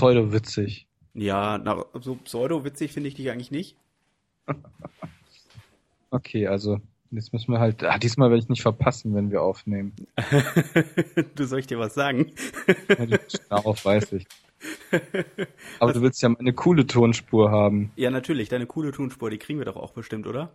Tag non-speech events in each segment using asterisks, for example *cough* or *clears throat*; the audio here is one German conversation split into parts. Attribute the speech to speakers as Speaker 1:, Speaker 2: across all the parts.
Speaker 1: pseudo-witzig.
Speaker 2: Ja, na, so pseudo-witzig finde ich dich eigentlich nicht. *laughs*
Speaker 1: Okay, also jetzt müssen wir halt. Ah, diesmal werde ich nicht verpassen, wenn wir aufnehmen. *laughs*
Speaker 2: du soll ich dir was sagen? *laughs*
Speaker 1: Ja, die auf, weiß ich. Aber du willst ja eine coole Tonspur haben.
Speaker 2: Ja, natürlich, deine coole Tonspur, die kriegen wir doch auch bestimmt, oder?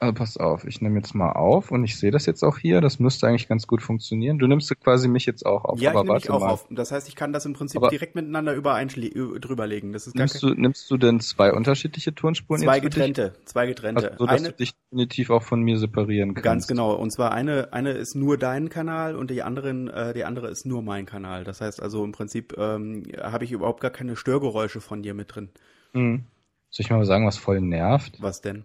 Speaker 1: Also pass auf, ich nehme jetzt mal auf und ich sehe das jetzt auch hier. Das müsste eigentlich ganz gut funktionieren. Du nimmst quasi mich jetzt auch auf.
Speaker 2: Ja,
Speaker 1: aber
Speaker 2: ich nehme mich auch
Speaker 1: mal.
Speaker 2: auf. Das heißt, ich kann das im Prinzip
Speaker 1: Aber-
Speaker 2: direkt miteinander drüberlegen. Das ist
Speaker 1: Nimmst
Speaker 2: kein,
Speaker 1: du, nimmst du denn zwei unterschiedliche Tonspuren
Speaker 2: zwei
Speaker 1: dich?
Speaker 2: getrennte, zwei getrennte.
Speaker 1: Also, so, dass
Speaker 2: eine,
Speaker 1: du dich definitiv auch von mir separieren kannst.
Speaker 2: Ganz genau. Und zwar eine, eine ist nur dein Kanal und die anderen, äh, die andere ist nur mein Kanal. Das heißt also im Prinzip ähm, habe ich überhaupt gar keine Störgeräusche von dir mit drin.
Speaker 1: Mhm. Soll ich mal sagen, was voll nervt?
Speaker 2: Was denn?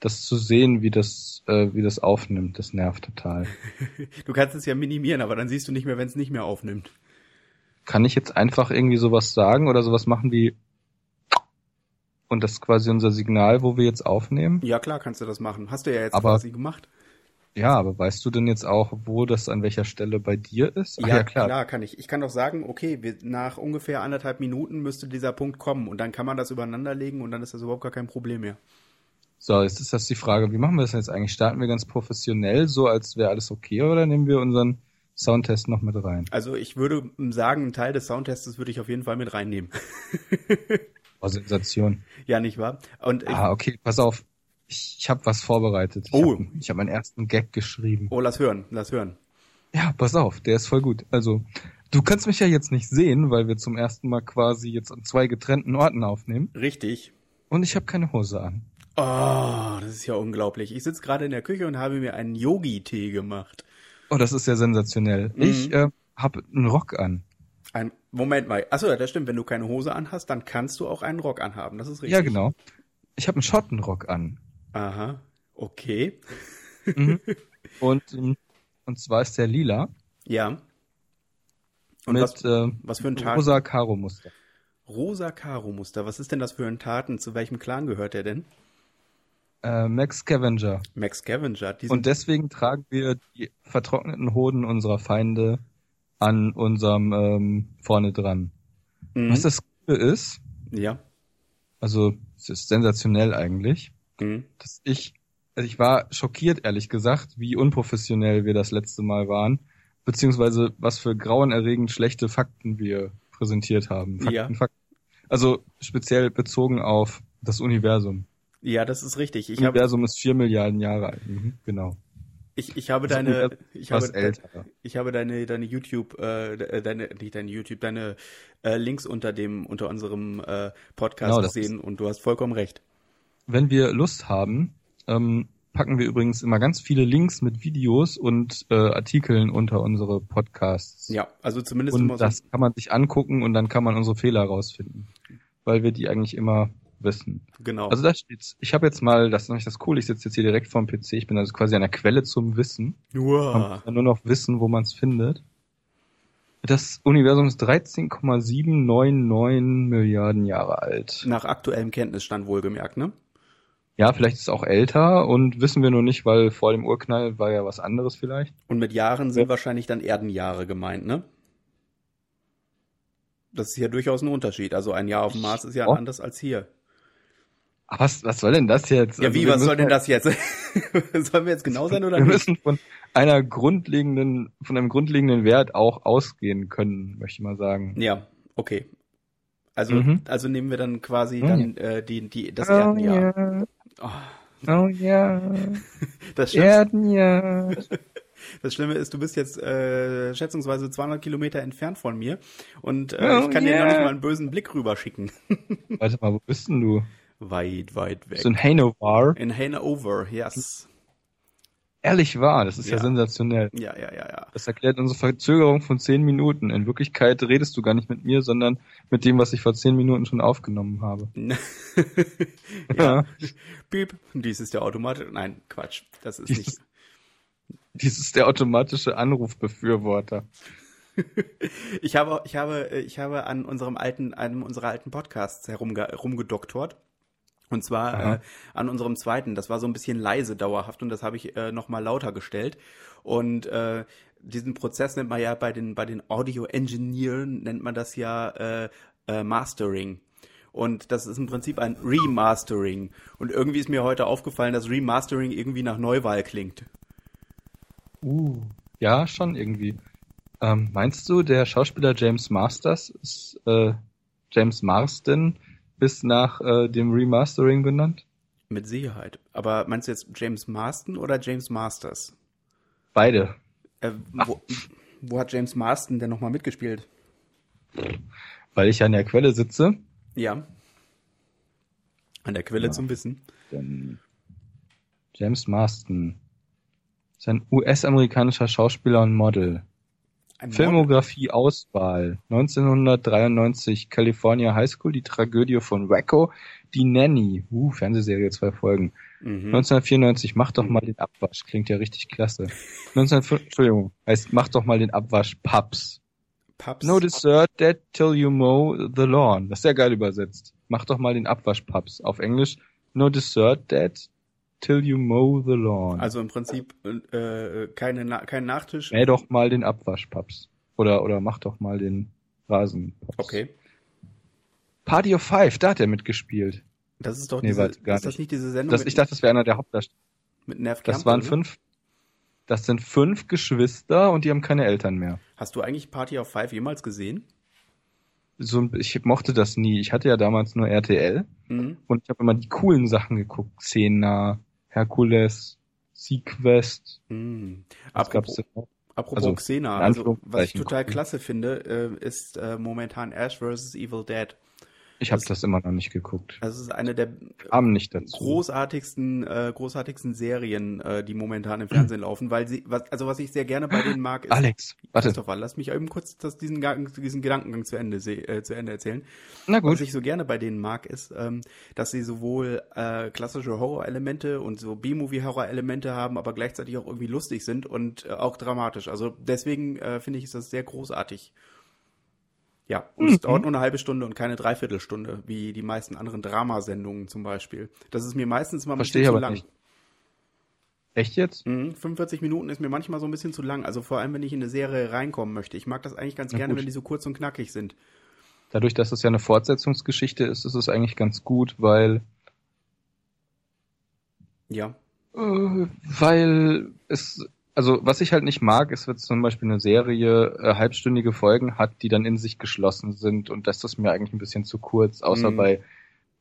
Speaker 1: Das zu sehen, wie das, äh, wie das aufnimmt, das nervt total. *laughs*
Speaker 2: Du kannst es ja minimieren, aber dann siehst du nicht mehr, wenn es nicht mehr aufnimmt.
Speaker 1: Kann ich jetzt einfach irgendwie sowas sagen oder sowas machen wie und das ist quasi unser Signal, wo wir jetzt aufnehmen?
Speaker 2: Ja klar, kannst du das machen. Hast du ja jetzt
Speaker 1: Aber-
Speaker 2: quasi gemacht.
Speaker 1: Ja, aber weißt du denn jetzt auch, wo das an welcher Stelle bei dir ist? Ach
Speaker 2: Ja, klar. kann ich. Ich kann doch sagen, okay, wir, nach ungefähr anderthalb Minuten müsste dieser Punkt kommen und dann kann man das übereinanderlegen und dann ist das überhaupt gar kein Problem mehr.
Speaker 1: So, jetzt ist das die Frage, wie machen wir das jetzt eigentlich? Starten wir ganz professionell, so als wäre alles okay, oder nehmen wir unseren Soundtest noch mit rein?
Speaker 2: Also ich würde sagen, einen Teil des Soundtests würde ich auf jeden Fall mit reinnehmen. *laughs*
Speaker 1: Oh, Sensation.
Speaker 2: ja, nicht wahr? Und
Speaker 1: Ah, okay, pass auf. Ich, ich habe was vorbereitet. Ich
Speaker 2: Oh.
Speaker 1: habe ich hab meinen ersten Gag geschrieben.
Speaker 2: oh, lass hören, lass hören.
Speaker 1: Ja, pass auf, der ist voll gut. Also, du kannst mich ja jetzt nicht sehen, weil wir zum ersten Mal quasi jetzt an zwei getrennten Orten aufnehmen.
Speaker 2: Richtig.
Speaker 1: Und ich habe keine Hose an.
Speaker 2: Oh, das ist ja unglaublich. Ich sitze gerade in der Küche und habe mir einen Yogi-Tee gemacht.
Speaker 1: Oh, das ist ja sensationell.
Speaker 2: Mhm.
Speaker 1: Ich äh, habe einen Rock an.
Speaker 2: Ein Moment mal. Achso, ja, das stimmt. Wenn du keine Hose anhast, dann kannst du auch einen Rock anhaben. Das ist richtig.
Speaker 1: Ja, genau. Ich habe einen Schottenrock an.
Speaker 2: Aha. Okay. *laughs*
Speaker 1: Mhm. und, ähm, und zwar ist der lila
Speaker 2: Ja. Und
Speaker 1: mit
Speaker 2: was,
Speaker 1: äh,
Speaker 2: was für ein
Speaker 1: rosa Karo-Muster.
Speaker 2: Rosa Karo-Muster. Was ist denn das für ein Taten? Zu welchem Clan gehört der denn?
Speaker 1: Äh, Max Scavenger.
Speaker 2: Max Scavenger.
Speaker 1: Und deswegen tragen wir die vertrockneten Hoden unserer Feinde an unserem ähm, vorne dran.
Speaker 2: Mhm.
Speaker 1: Was das Coole ist,
Speaker 2: Ja.
Speaker 1: also es ist sensationell eigentlich,
Speaker 2: Mhm.
Speaker 1: dass ich, also ich war schockiert ehrlich gesagt, wie unprofessionell wir das letzte Mal waren, beziehungsweise was für grauenerregend schlechte Fakten wir präsentiert haben. Fakten,
Speaker 2: Ja.
Speaker 1: Fakten. Also speziell bezogen auf das Universum.
Speaker 2: Ja, das ist richtig. Ich
Speaker 1: Universum ist vier Milliarden Jahre alt. Mhm, genau.
Speaker 2: ich, ich habe
Speaker 1: Das
Speaker 2: deine ich habe
Speaker 1: älter.
Speaker 2: ich habe deine deine YouTube äh, deine nicht deine YouTube deine äh, Links unter dem unter unserem äh, Podcast
Speaker 1: Genau,
Speaker 2: gesehen und du hast vollkommen recht.
Speaker 1: Wenn wir Lust haben, ähm, packen wir übrigens immer ganz viele Links mit Videos und äh, Artikeln unter unsere Podcasts.
Speaker 2: Ja, also zumindest immer
Speaker 1: Und
Speaker 2: so
Speaker 1: das kann man sich angucken und dann kann man unsere Fehler rausfinden. Weil wir die eigentlich immer wissen.
Speaker 2: genau.
Speaker 1: Also da steht's. Ich habe jetzt mal, das ist nämlich das cool, ich sitze jetzt hier direkt vorm PC, ich bin also quasi an der Quelle zum Wissen. Ja nur noch wissen, wo man es findet. Das Universum ist 13,799 Milliarden Jahre alt.
Speaker 2: Nach aktuellem Kenntnisstand wohlgemerkt, ne?
Speaker 1: Ja, vielleicht ist es auch älter und wissen wir nur nicht, weil vor dem Urknall war ja was anderes vielleicht.
Speaker 2: Und mit Jahren sind
Speaker 1: Ja.
Speaker 2: wahrscheinlich dann Erdenjahre gemeint, ne? Das ist ja durchaus ein Unterschied. Also ein Jahr auf dem Mars ist ja
Speaker 1: Oh.
Speaker 2: anders als hier.
Speaker 1: Was, was soll denn das jetzt?
Speaker 2: Ja,
Speaker 1: Also
Speaker 2: wie,
Speaker 1: wir
Speaker 2: was soll denn das jetzt? *laughs* Sollen wir jetzt genau sein oder
Speaker 1: Wir
Speaker 2: nicht?
Speaker 1: müssen von einer grundlegenden, von einem grundlegenden Wert auch ausgehen können, möchte ich mal sagen.
Speaker 2: Ja, okay. Also,
Speaker 1: Mhm.
Speaker 2: also nehmen wir dann quasi
Speaker 1: Oh,
Speaker 2: dann äh, die, die, das Erdenjahr. Oh,
Speaker 1: Oh ja, *laughs*
Speaker 2: das, Schlimmste,
Speaker 1: Erdenjahr. *laughs*
Speaker 2: das Schlimme ist, du bist jetzt äh, schätzungsweise 200 Kilometer entfernt von mir und äh,
Speaker 1: Oh,
Speaker 2: ich kann dir noch
Speaker 1: yeah.
Speaker 2: nicht mal einen bösen Blick rüberschicken.
Speaker 1: Warte mal, wo bist denn du?
Speaker 2: Weit, weit weg.
Speaker 1: Du in Hanover?
Speaker 2: In Hanover, yes.
Speaker 1: Ehrlich wahr, das ist ja.
Speaker 2: Ja.
Speaker 1: sensationell.
Speaker 2: Ja, ja, ja, ja.
Speaker 1: Das erklärt unsere Verzögerung von zehn Minuten. In Wirklichkeit redest du gar nicht mit mir, sondern mit dem, was ich vor zehn Minuten schon aufgenommen habe. *laughs*
Speaker 2: ja. Piep. Dies ist der Automat. Nein, Quatsch. Das ist
Speaker 1: Dies
Speaker 2: nicht.
Speaker 1: Dies ist der automatische Anrufbefürworter. *laughs*
Speaker 2: Ich habe, ich habe, ich habe an unserem alten, einem unserer alten Podcasts herumge herumgedoktort. Und zwar
Speaker 1: Aha.
Speaker 2: äh, an unserem zweiten. Das war so ein bisschen leise dauerhaft und das habe ich äh, noch mal lauter gestellt. Und äh, diesen Prozess nennt man ja bei den, bei den Audio-Engineeren, nennt man das ja äh, äh, Mastering. Und das ist im Prinzip ein Remastering. Und irgendwie ist mir heute aufgefallen, dass Remastering irgendwie nach Neuwahl klingt.
Speaker 1: Uh, ja, schon irgendwie. Ähm, meinst du, der Schauspieler James Masters ist äh, James Marsden bis nach äh, dem Remastering benannt?
Speaker 2: Mit Sicherheit. Aber meinst du jetzt James Marsden oder James Masters?
Speaker 1: Beide.
Speaker 2: Äh, wo, wo, hat James Marsden denn nochmal mitgespielt?
Speaker 1: Weil ich an der Quelle sitze.
Speaker 2: Ja. An der Quelle ja. zum Wissen.
Speaker 1: Denn James Marsden ist ein US-amerikanischer Schauspieler und Model. Filmografie Auswahl 1993 California High School, die Tragödie von Wacko, die Nanny, uh, Fernsehserie, zwei Folgen. Mhm. 1994 Mach doch mal den Abwasch, klingt ja richtig klasse. 19, Entschuldigung, heißt Mach doch mal den Abwasch Pubs. Pubs. No dessert that till you mow the lawn. Das ist sehr geil übersetzt. Mach doch mal den Abwasch Pubs. Auf Englisch No dessert that till you mow the lawn.
Speaker 2: Also im Prinzip äh, keine Na kein Nachtisch.
Speaker 1: Mäh doch mal den Abwaschpaps. Oder, oder mach doch mal den Rasen.
Speaker 2: Okay.
Speaker 1: Party of Five, da hat er mitgespielt.
Speaker 2: Das ist doch nee, diese, gar ist das nicht diese Sendung?
Speaker 1: Das, ich dachte, das wäre einer der Hauptdarsteller.
Speaker 2: Mit Nerv
Speaker 1: Das waren oder? fünf, das sind fünf Geschwister und die haben keine Eltern mehr.
Speaker 2: Hast du eigentlich Party of Five jemals gesehen?
Speaker 1: So, ich mochte das nie. Ich hatte ja damals nur RTL mhm. und ich habe immer die coolen Sachen geguckt. Xena, Herkules, Sequest.
Speaker 2: Mhm. Apropos, apropos also, Xena, also was ich total klasse finde, äh, ist äh, momentan Ash vs. Evil Dead.
Speaker 1: Ich habe das immer noch nicht geguckt.
Speaker 2: Das ist eine der großartigsten, äh, großartigsten Serien, äh, die momentan im Fernsehen laufen, weil sie, was, also was ich sehr gerne bei denen mag, ist.
Speaker 1: Alex, warte.
Speaker 2: Christopher, lass mich eben kurz das, diesen, diesen Gedankengang zu Ende, äh, zu Ende erzählen.
Speaker 1: Na gut.
Speaker 2: Was ich so gerne bei denen mag, ist, ähm, dass sie sowohl äh, klassische Horror-Elemente und so B-Movie-Horror-Elemente haben, aber gleichzeitig auch irgendwie lustig sind und äh, auch dramatisch. Also deswegen äh, finde ich, ist das sehr großartig. Ja, und mhm. es dauert nur eine halbe Stunde und keine Dreiviertelstunde, wie die meisten anderen Dramasendungen zum Beispiel. Das ist mir meistens mal ein
Speaker 1: Verstehe bisschen zu lang. Nicht. Echt jetzt?
Speaker 2: Mhm, 45 Minuten ist mir manchmal so ein bisschen zu lang. Also vor allem, wenn ich in eine Serie reinkommen möchte. Ich mag das eigentlich ganz Na gerne, gut. wenn die so kurz und knackig sind.
Speaker 1: Dadurch, dass es ja eine Fortsetzungsgeschichte ist, ist es eigentlich ganz gut, weil.
Speaker 2: Ja.
Speaker 1: Äh, weil es also was ich halt nicht mag, ist, wenn zum Beispiel eine Serie äh, halbstündige Folgen hat, die dann in sich geschlossen sind und das ist mir eigentlich ein bisschen zu kurz, außer mm. bei,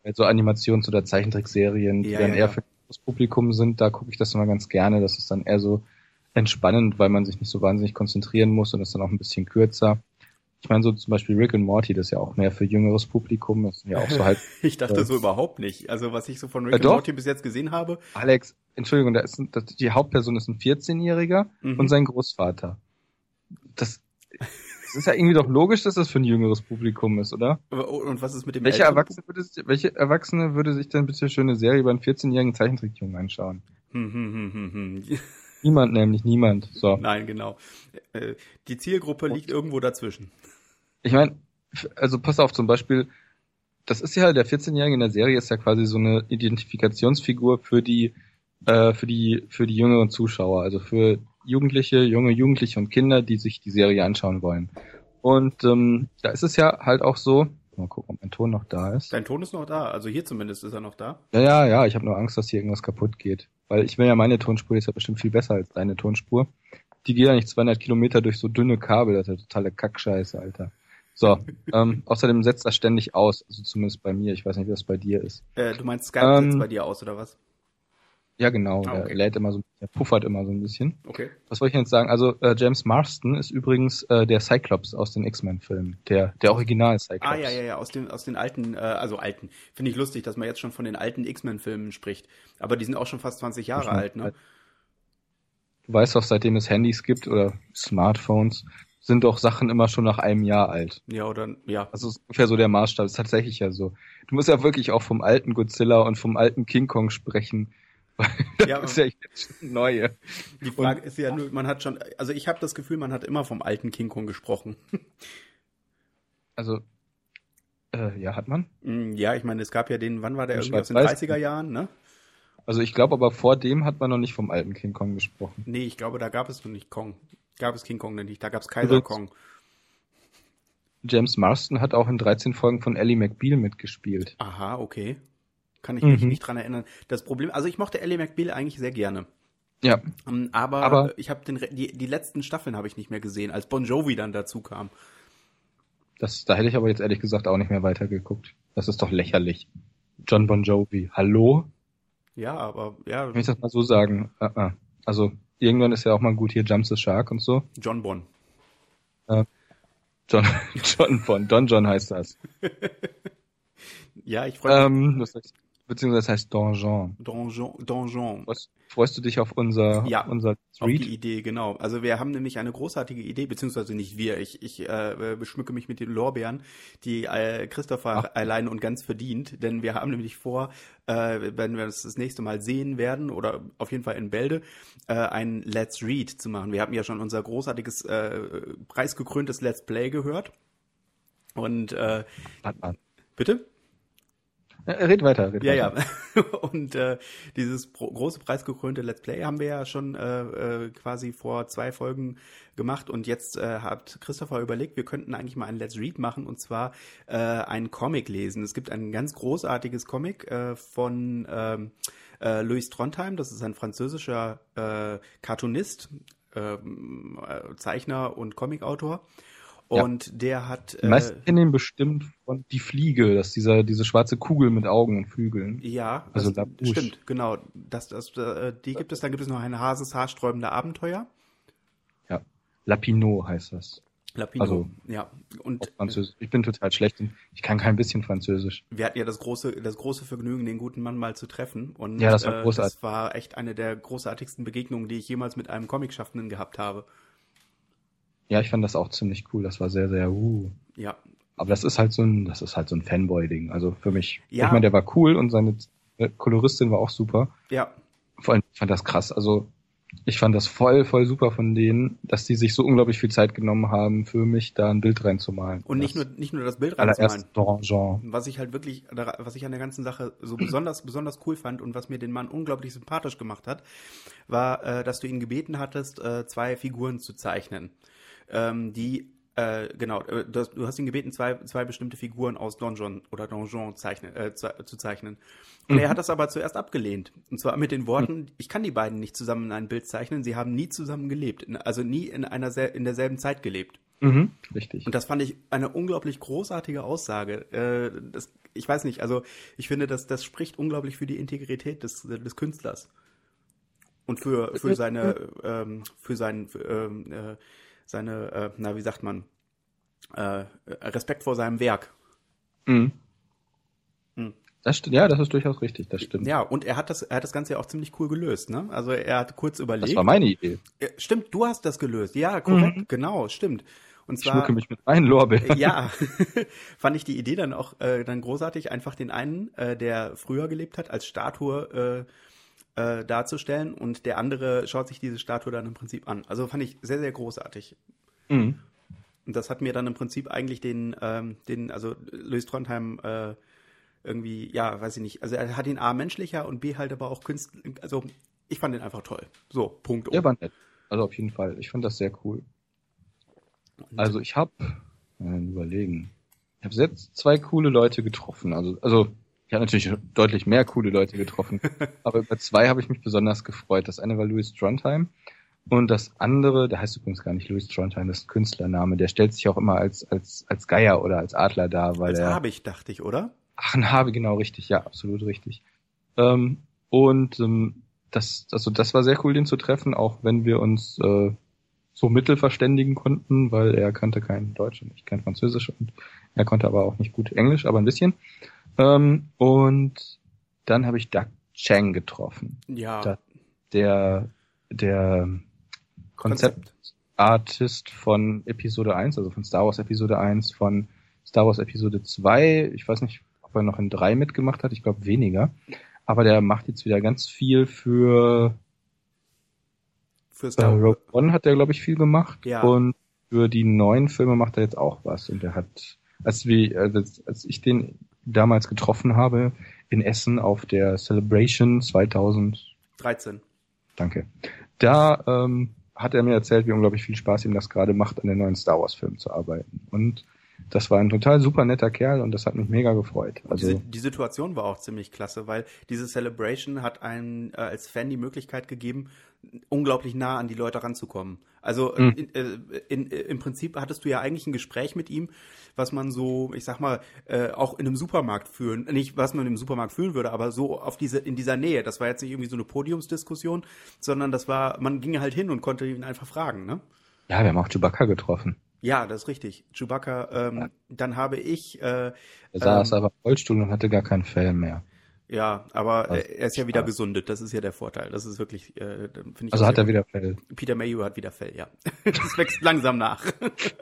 Speaker 1: bei so Animations- oder Zeichentrickserien, die ja, dann ja, eher ja. für das Publikum sind, da gucke ich das immer ganz gerne. Das ist dann eher so entspannend, weil man sich nicht so wahnsinnig konzentrieren muss und ist dann auch ein bisschen kürzer. Ich meine, so zum Beispiel Rick and Morty, das ist ja auch mehr für jüngeres Publikum. Das sind ja auch so *laughs* halt.
Speaker 2: ich dachte äh, so überhaupt nicht. Also was ich so von Rick äh, and Morty bis jetzt gesehen habe.
Speaker 1: Alex, Entschuldigung, da ist ein, das, die Hauptperson ist ein 14-Jähriger mhm. und sein Großvater. Das, das ist ja irgendwie doch logisch, dass das für ein jüngeres Publikum ist, oder?
Speaker 2: Und was ist mit dem
Speaker 1: welche Erwachsene würde, welche Erwachsene würde sich denn bitte schöne Serie über einen 14-jährigen Zeichentrickjungen anschauen? Hm, hm, hm, hm, hm. *laughs* Niemand nämlich, niemand. So.
Speaker 2: Nein, genau. Äh, die Zielgruppe liegt irgendwo dazwischen.
Speaker 1: Ich meine, also pass auf, zum Beispiel, das ist ja, der 14-Jährige in der Serie ist ja quasi so eine Identifikationsfigur für die, äh, für die, für die jüngeren Zuschauer, also für Jugendliche, junge Jugendliche und Kinder, die sich die Serie anschauen wollen. Und ähm, da ist es ja halt auch so, mal gucken, ob mein Ton noch da ist.
Speaker 2: Dein Ton ist noch da, also hier zumindest ist er noch da.
Speaker 1: Ja, ja, ja, ich habe nur Angst, dass hier irgendwas kaputt geht. Weil ich will ja, meine Tonspur ist ja bestimmt viel besser als deine Tonspur. Die geht ja nicht 200 Kilometer durch so dünne Kabel, das ist ja totale Kackscheiße, Alter. So, *laughs* ähm, außerdem setzt das ständig aus, also zumindest bei mir. Ich weiß nicht, wie das bei dir ist.
Speaker 2: Äh, du meinst Skype ähm, setzt bei dir aus, oder was?
Speaker 1: Ja, genau. Ah, okay. Der lädt immer so, der puffert immer so ein bisschen.
Speaker 2: Okay.
Speaker 1: Was wollte ich jetzt sagen? Also äh, James Marston ist übrigens äh, der Cyclops aus den X-Men-Filmen, der der Original Cyclops.
Speaker 2: Ah ja, ja, ja, aus den aus den alten, äh, also alten. Finde ich lustig, dass man jetzt schon von den alten X-Men-Filmen spricht. Aber die sind auch schon fast 20 Jahre alt, ne?
Speaker 1: Du weißt doch, seitdem es Handys gibt oder Smartphones, sind doch Sachen immer schon nach einem Jahr alt.
Speaker 2: Ja, oder, ja.
Speaker 1: Also ist ungefähr so der Maßstab, ist tatsächlich ja so. Du musst ja wirklich auch vom alten Godzilla und vom alten King Kong sprechen. Das ja, ist ja jetzt neue.
Speaker 2: Die Frage und, ist ja nur, man hat schon, also ich habe das Gefühl, man hat immer vom alten King Kong gesprochen. *laughs*
Speaker 1: Also, äh, ja, hat man?
Speaker 2: Mm, ja, ich meine, es gab ja den, wann war der irgendwie aus den 30er Jahren, ne?
Speaker 1: Also ich glaube aber vor dem hat man noch nicht vom alten King Kong gesprochen.
Speaker 2: Nee, ich glaube, da gab es noch nicht Kong. Gab es King Kong denn nicht, da gab es Kaiser Kong.
Speaker 1: James Marston hat auch in 13 Folgen von Ellie McBeal mitgespielt.
Speaker 2: Aha, okay. Kann ich mich mhm. nicht dran erinnern. Das Problem, also ich mochte Ellie McBeal eigentlich sehr gerne.
Speaker 1: Ja.
Speaker 2: Ähm, aber, aber ich habe die, die letzten Staffeln habe ich nicht mehr gesehen, als Bon Jovi dann dazu kam.
Speaker 1: Das, da hätte ich aber jetzt ehrlich gesagt auch nicht mehr weitergeguckt. Das ist doch lächerlich. John Bon Jovi, hallo?
Speaker 2: Ja, aber ja.
Speaker 1: Wenn ich das mal so sagen. Uh -uh. Also irgendwann ist ja auch mal gut hier Jumps the Shark und so.
Speaker 2: John Bon.
Speaker 1: Äh, John, *laughs* John Bon, Don John heißt das. *laughs*
Speaker 2: ja, ich freue
Speaker 1: mich. Ähm, beziehungsweise heißt Donjon.
Speaker 2: Donjon. Donjon.
Speaker 1: Was, freust du dich auf unser,
Speaker 2: ja,
Speaker 1: unser?
Speaker 2: Auf die Idee, genau. Also wir haben nämlich eine großartige Idee, beziehungsweise nicht wir. Ich, ich äh, beschmücke mich mit den Lorbeeren, die äh, Christopher Ach. allein und ganz verdient, denn wir haben nämlich vor, äh, wenn wir das das nächste Mal sehen werden, oder auf jeden Fall in Bälde, äh, ein Let's Read zu machen. Wir haben ja schon unser großartiges, äh, preisgekröntes Let's Play gehört. Und äh, Bitte?
Speaker 1: Ja, red weiter. Red
Speaker 2: ja,
Speaker 1: weiter.
Speaker 2: ja. *laughs* Und äh, dieses große preisgekrönte Let's Play haben wir ja schon äh, äh, quasi vor zwei Folgen gemacht und jetzt äh, hat Christopher überlegt, wir könnten eigentlich mal ein Let's Read machen und zwar äh, einen Comic lesen. Es gibt ein ganz großartiges Comic äh, von ähm, äh, Louis Trondheim, das ist ein französischer äh, Cartoonist, ähm, äh, Zeichner und Comicautor. Und ja. der hat.
Speaker 1: Äh, kennen ihn bestimmt von Die Fliege, das ist dieser, diese schwarze Kugel mit Augen und Flügeln.
Speaker 2: Ja, also das, stimmt, genau. Das, das, äh, die gibt es, dann gibt es noch ein Hases haarsträubende Abenteuer.
Speaker 1: Ja. Lapino heißt das.
Speaker 2: Lapino, also, ja.
Speaker 1: Und Französisch. Ich bin total schlecht ich kann kein bisschen Französisch.
Speaker 2: Wir hatten ja das große, das große Vergnügen, den guten Mann mal zu treffen. Und
Speaker 1: ja, das war großartig.
Speaker 2: Äh, das war echt eine der großartigsten Begegnungen, die ich jemals mit einem Comicschaffenden gehabt habe.
Speaker 1: Ja, ich fand das auch ziemlich cool. Das war sehr, sehr, uh.
Speaker 2: Ja.
Speaker 1: Aber das ist halt so ein, das ist halt so ein Fanboy-Ding. Also für mich.
Speaker 2: Ja.
Speaker 1: Ich meine, der war cool und seine Koloristin war auch super.
Speaker 2: Ja.
Speaker 1: Vor allem, ich fand das krass. Also, ich fand das voll, voll super von denen, dass die sich so unglaublich viel Zeit genommen haben, für mich da ein Bild reinzumalen.
Speaker 2: Und nicht nur, nicht nur das Bild reinzumalen.
Speaker 1: Donjon.
Speaker 2: Was ich halt wirklich, was ich an der ganzen Sache so besonders, besonders cool fand und was mir den Mann unglaublich sympathisch gemacht hat, war, äh, dass du ihn gebeten hattest, äh, zwei Figuren zu zeichnen ähm, die äh, genau, äh, du, du hast ihn gebeten, zwei, zwei bestimmte Figuren aus Donjon oder Donjon zeichnen, äh, zu, zu zeichnen. Und mhm. er hat das aber zuerst abgelehnt. Und zwar mit den Worten, mhm. ich kann die beiden nicht zusammen in ein Bild zeichnen, sie haben nie zusammen gelebt, also nie in einer in derselben Zeit gelebt.
Speaker 1: Mhm, richtig.
Speaker 2: Und das fand ich eine unglaublich großartige Aussage. Äh, das, ich weiß nicht, also ich finde, dass das spricht unglaublich für die Integrität des, des Künstlers. Und für, für seine, ähm, für seinen, für, ähm, äh, seine, äh, na, wie sagt man, äh, Respekt vor seinem Werk.
Speaker 1: Mhm. Mhm. Das ja, das ist durchaus richtig, das stimmt.
Speaker 2: Ja, und er hat das, er hat das Ganze ja auch ziemlich cool gelöst, ne? Also er hat kurz überlegt. Das
Speaker 1: war meine Idee.
Speaker 2: Stimmt, du hast das gelöst. Ja, korrekt, mhm. genau, stimmt. Und zwar,
Speaker 1: ich schmucke mich mit meinen Lorbeeren.
Speaker 2: Ja, *laughs* fand ich die Idee dann auch äh, dann großartig, einfach den einen, äh, der früher gelebt hat, als Statue äh, äh, darzustellen und der andere schaut sich diese Statue dann im Prinzip an. Also fand ich sehr, sehr großartig.
Speaker 1: Mhm.
Speaker 2: Und das hat mir dann im Prinzip eigentlich den, ähm, den, also Louis Trondheim äh, irgendwie, ja, weiß ich nicht, also er hat ihn A menschlicher und B halt aber auch künstlich, also ich fand den einfach toll. So, Punkt.
Speaker 1: Der war nett. Also auf jeden Fall. Ich fand das sehr cool. Also ich habe, äh, überlegen, ich habe jetzt zwei coole Leute getroffen. Also, also ich habe natürlich deutlich mehr coole Leute getroffen, *laughs* aber über zwei habe ich mich besonders gefreut. Das eine war Louis Trondheim und das andere, der heißt übrigens gar nicht Louis Trondheim, das ist ein Künstlername. Der stellt sich auch immer als als als Geier oder als Adler dar, weil als er.
Speaker 2: Habich, dachte ich, oder?
Speaker 1: Ach, ein Habe, genau richtig, ja, absolut richtig. Ähm, und ähm, das, also das war sehr cool, den zu treffen, auch wenn wir uns äh, so mittel verständigen konnten, weil er kannte kein Deutsch und ich kein Französisch und er konnte aber auch nicht gut Englisch, aber ein bisschen. Ähm, und dann habe ich Doug Chang getroffen.
Speaker 2: Ja.
Speaker 1: Da, der der Konzeptartist von Episode 1, also von Star Wars Episode 1, von Star Wars Episode 2. Ich weiß nicht, ob er noch in 3 mitgemacht hat, ich glaube weniger. Aber der macht jetzt wieder ganz viel für
Speaker 2: für Star
Speaker 1: Wars. Rogue One hat er, glaube ich, viel gemacht.
Speaker 2: Ja.
Speaker 1: Und für die neuen Filme macht er jetzt auch was. Und er hat, als, wie, als, als ich den damals getroffen habe, in Essen auf der Celebration 2013.
Speaker 2: Danke.
Speaker 1: Da ähm, hat er mir erzählt, wie unglaublich viel Spaß ihm das gerade macht, an den neuen Star Wars Film zu arbeiten. Und das war ein total super netter Kerl und das hat mich mega gefreut.
Speaker 2: Also die, die Situation war auch ziemlich klasse, weil diese Celebration hat einem äh, als Fan die Möglichkeit gegeben, unglaublich nah an die Leute ranzukommen. Also mhm. in, äh, in, in, im Prinzip hattest du ja eigentlich ein Gespräch mit ihm, was man so, ich sag mal, äh, auch in einem Supermarkt führen, nicht was man im Supermarkt führen würde, aber so auf diese in dieser Nähe. Das war jetzt nicht irgendwie so eine Podiumsdiskussion, sondern das war, man ging halt hin und konnte ihn einfach fragen, ne?
Speaker 1: Ja, wir haben auch Chewbacca getroffen.
Speaker 2: Ja, das ist richtig. Chewbacca, ähm, ja. dann habe ich. Äh,
Speaker 1: er saß ähm, aber im Rollstuhl und hatte gar keinen Fell mehr.
Speaker 2: Ja, aber also, er ist ja wieder gesundet. Das ist ja der Vorteil. Das ist wirklich, äh,
Speaker 1: finde ich. Also hat er wieder Fell.
Speaker 2: Peter Mayhew hat wieder Fell, ja. *laughs* das wächst langsam nach.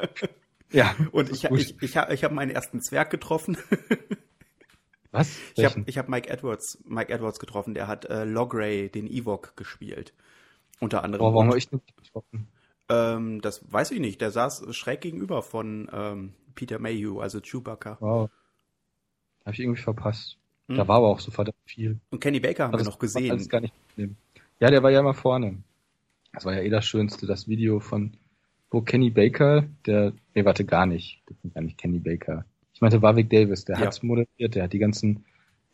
Speaker 2: *laughs*
Speaker 1: ja. *laughs*
Speaker 2: Und ich, ich, ich, ich, habe meinen ersten Zwerg getroffen.
Speaker 1: Was?
Speaker 2: Ich habe hab Mike Edwards, Mike Edwards getroffen. Der hat äh, Logray, den Ewok, gespielt. Unter anderem.
Speaker 1: Boah, warum habe ich nicht getroffen?
Speaker 2: Ähm, das weiß ich nicht. Der saß schräg gegenüber von ähm, Peter Mayhew, also Chewbacca. Wow.
Speaker 1: Habe ich irgendwie verpasst. Hm. Da war aber auch so verdammt viel.
Speaker 2: Und Kenny Baker haben also wir noch gesehen.
Speaker 1: Gar nicht ja, der war ja immer vorne. Das war ja eh das Schönste, das Video von wo Kenny Baker, der, nee, warte, gar nicht. Das ist gar nicht Kenny Baker. Ich meinte Warwick Davis, der ja. hat's moderiert, der hat die ganzen,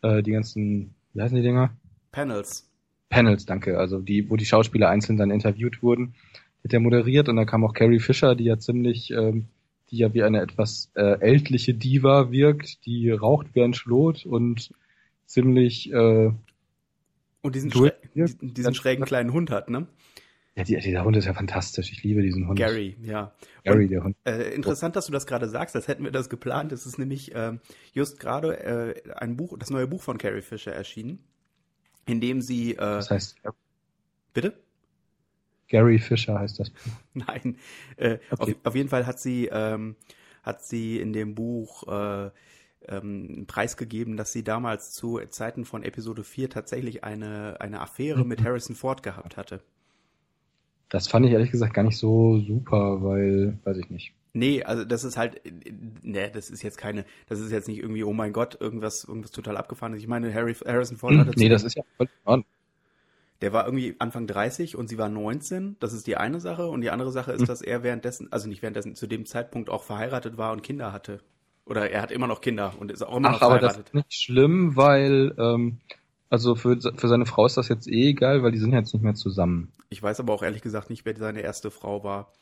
Speaker 1: äh, die ganzen, wie heißen die Dinger?
Speaker 2: Panels.
Speaker 1: Panels, danke. Also die, wo die Schauspieler einzeln dann interviewt wurden hat er moderiert und dann kam auch Carrie Fisher, die ja ziemlich, ähm, die ja wie eine etwas äh, ältliche Diva wirkt, die raucht wie ein Schlot und ziemlich äh,
Speaker 2: und diesen, schrä diesen, diesen schrägen kleinen Hund hat, ne?
Speaker 1: Ja, die, dieser Hund ist ja fantastisch. Ich liebe diesen Hund.
Speaker 2: Gary, ja.
Speaker 1: Gary, und, der Hund.
Speaker 2: Äh, interessant, dass du das gerade sagst, als hätten wir das geplant. Es ist nämlich äh, just gerade äh, ein Buch, das neue Buch von Carrie Fisher erschienen, in dem sie. Äh,
Speaker 1: das heißt.
Speaker 2: Bitte?
Speaker 1: Gary Fisher heißt das
Speaker 2: Buch. *laughs* Nein, äh, okay. auf, auf, jeden Fall hat sie, ähm, hat sie in dem Buch äh, ähm, preisgegeben, dass sie damals zu Zeiten von Episode 4 tatsächlich eine, eine Affäre mit Harrison Ford gehabt hatte.
Speaker 1: Das fand ich ehrlich gesagt gar nicht so super, weil, weiß ich nicht.
Speaker 2: Nee, also das ist halt, ne, das ist jetzt keine, das ist jetzt nicht irgendwie, oh mein Gott, irgendwas, irgendwas total abgefahrenes. Ich meine, Harry, Harrison Ford
Speaker 1: hm, hatte. Nee, das ist ja voll
Speaker 2: der war irgendwie Anfang 30 und sie war 19. Das ist die eine Sache. Und die andere Sache ist, mhm. dass er währenddessen, also nicht währenddessen, zu dem Zeitpunkt auch verheiratet war und Kinder hatte. Oder er hat immer noch Kinder und ist auch immer Ach, noch verheiratet.
Speaker 1: aber das ist nicht schlimm, weil, ähm, also für, für seine Frau ist das jetzt eh egal, weil die sind jetzt nicht mehr zusammen.
Speaker 2: Ich weiß aber auch ehrlich gesagt nicht, wer seine erste Frau war.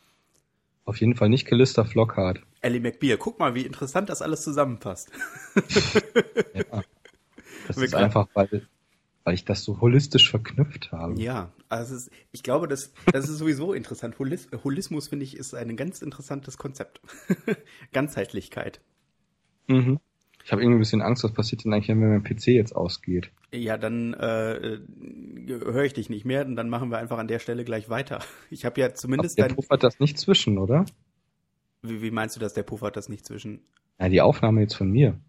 Speaker 1: Auf jeden Fall nicht Callista Flockhart.
Speaker 2: Ellie McBeal. Guck mal, wie interessant das alles zusammenpasst. *laughs*
Speaker 1: ja. *laughs* Das ist einfach, weil weil ich das so holistisch verknüpft habe.
Speaker 2: Ja, also ist, ich glaube, das, das ist sowieso *laughs* interessant. Holis, Holismus, finde ich, ist ein ganz interessantes Konzept. *laughs* Ganzheitlichkeit.
Speaker 1: Mhm. Ich habe irgendwie ein bisschen Angst, was passiert denn eigentlich, wenn mein PC jetzt ausgeht?
Speaker 2: Ja, dann äh, höre ich dich nicht mehr und dann machen wir einfach an der Stelle gleich weiter. *laughs* Ich habe ja zumindest.
Speaker 1: Aber der puffert das nicht zwischen, oder?
Speaker 2: Wie, wie meinst du, dass der puffert das nicht zwischen?
Speaker 1: Ja, die Aufnahme jetzt von mir.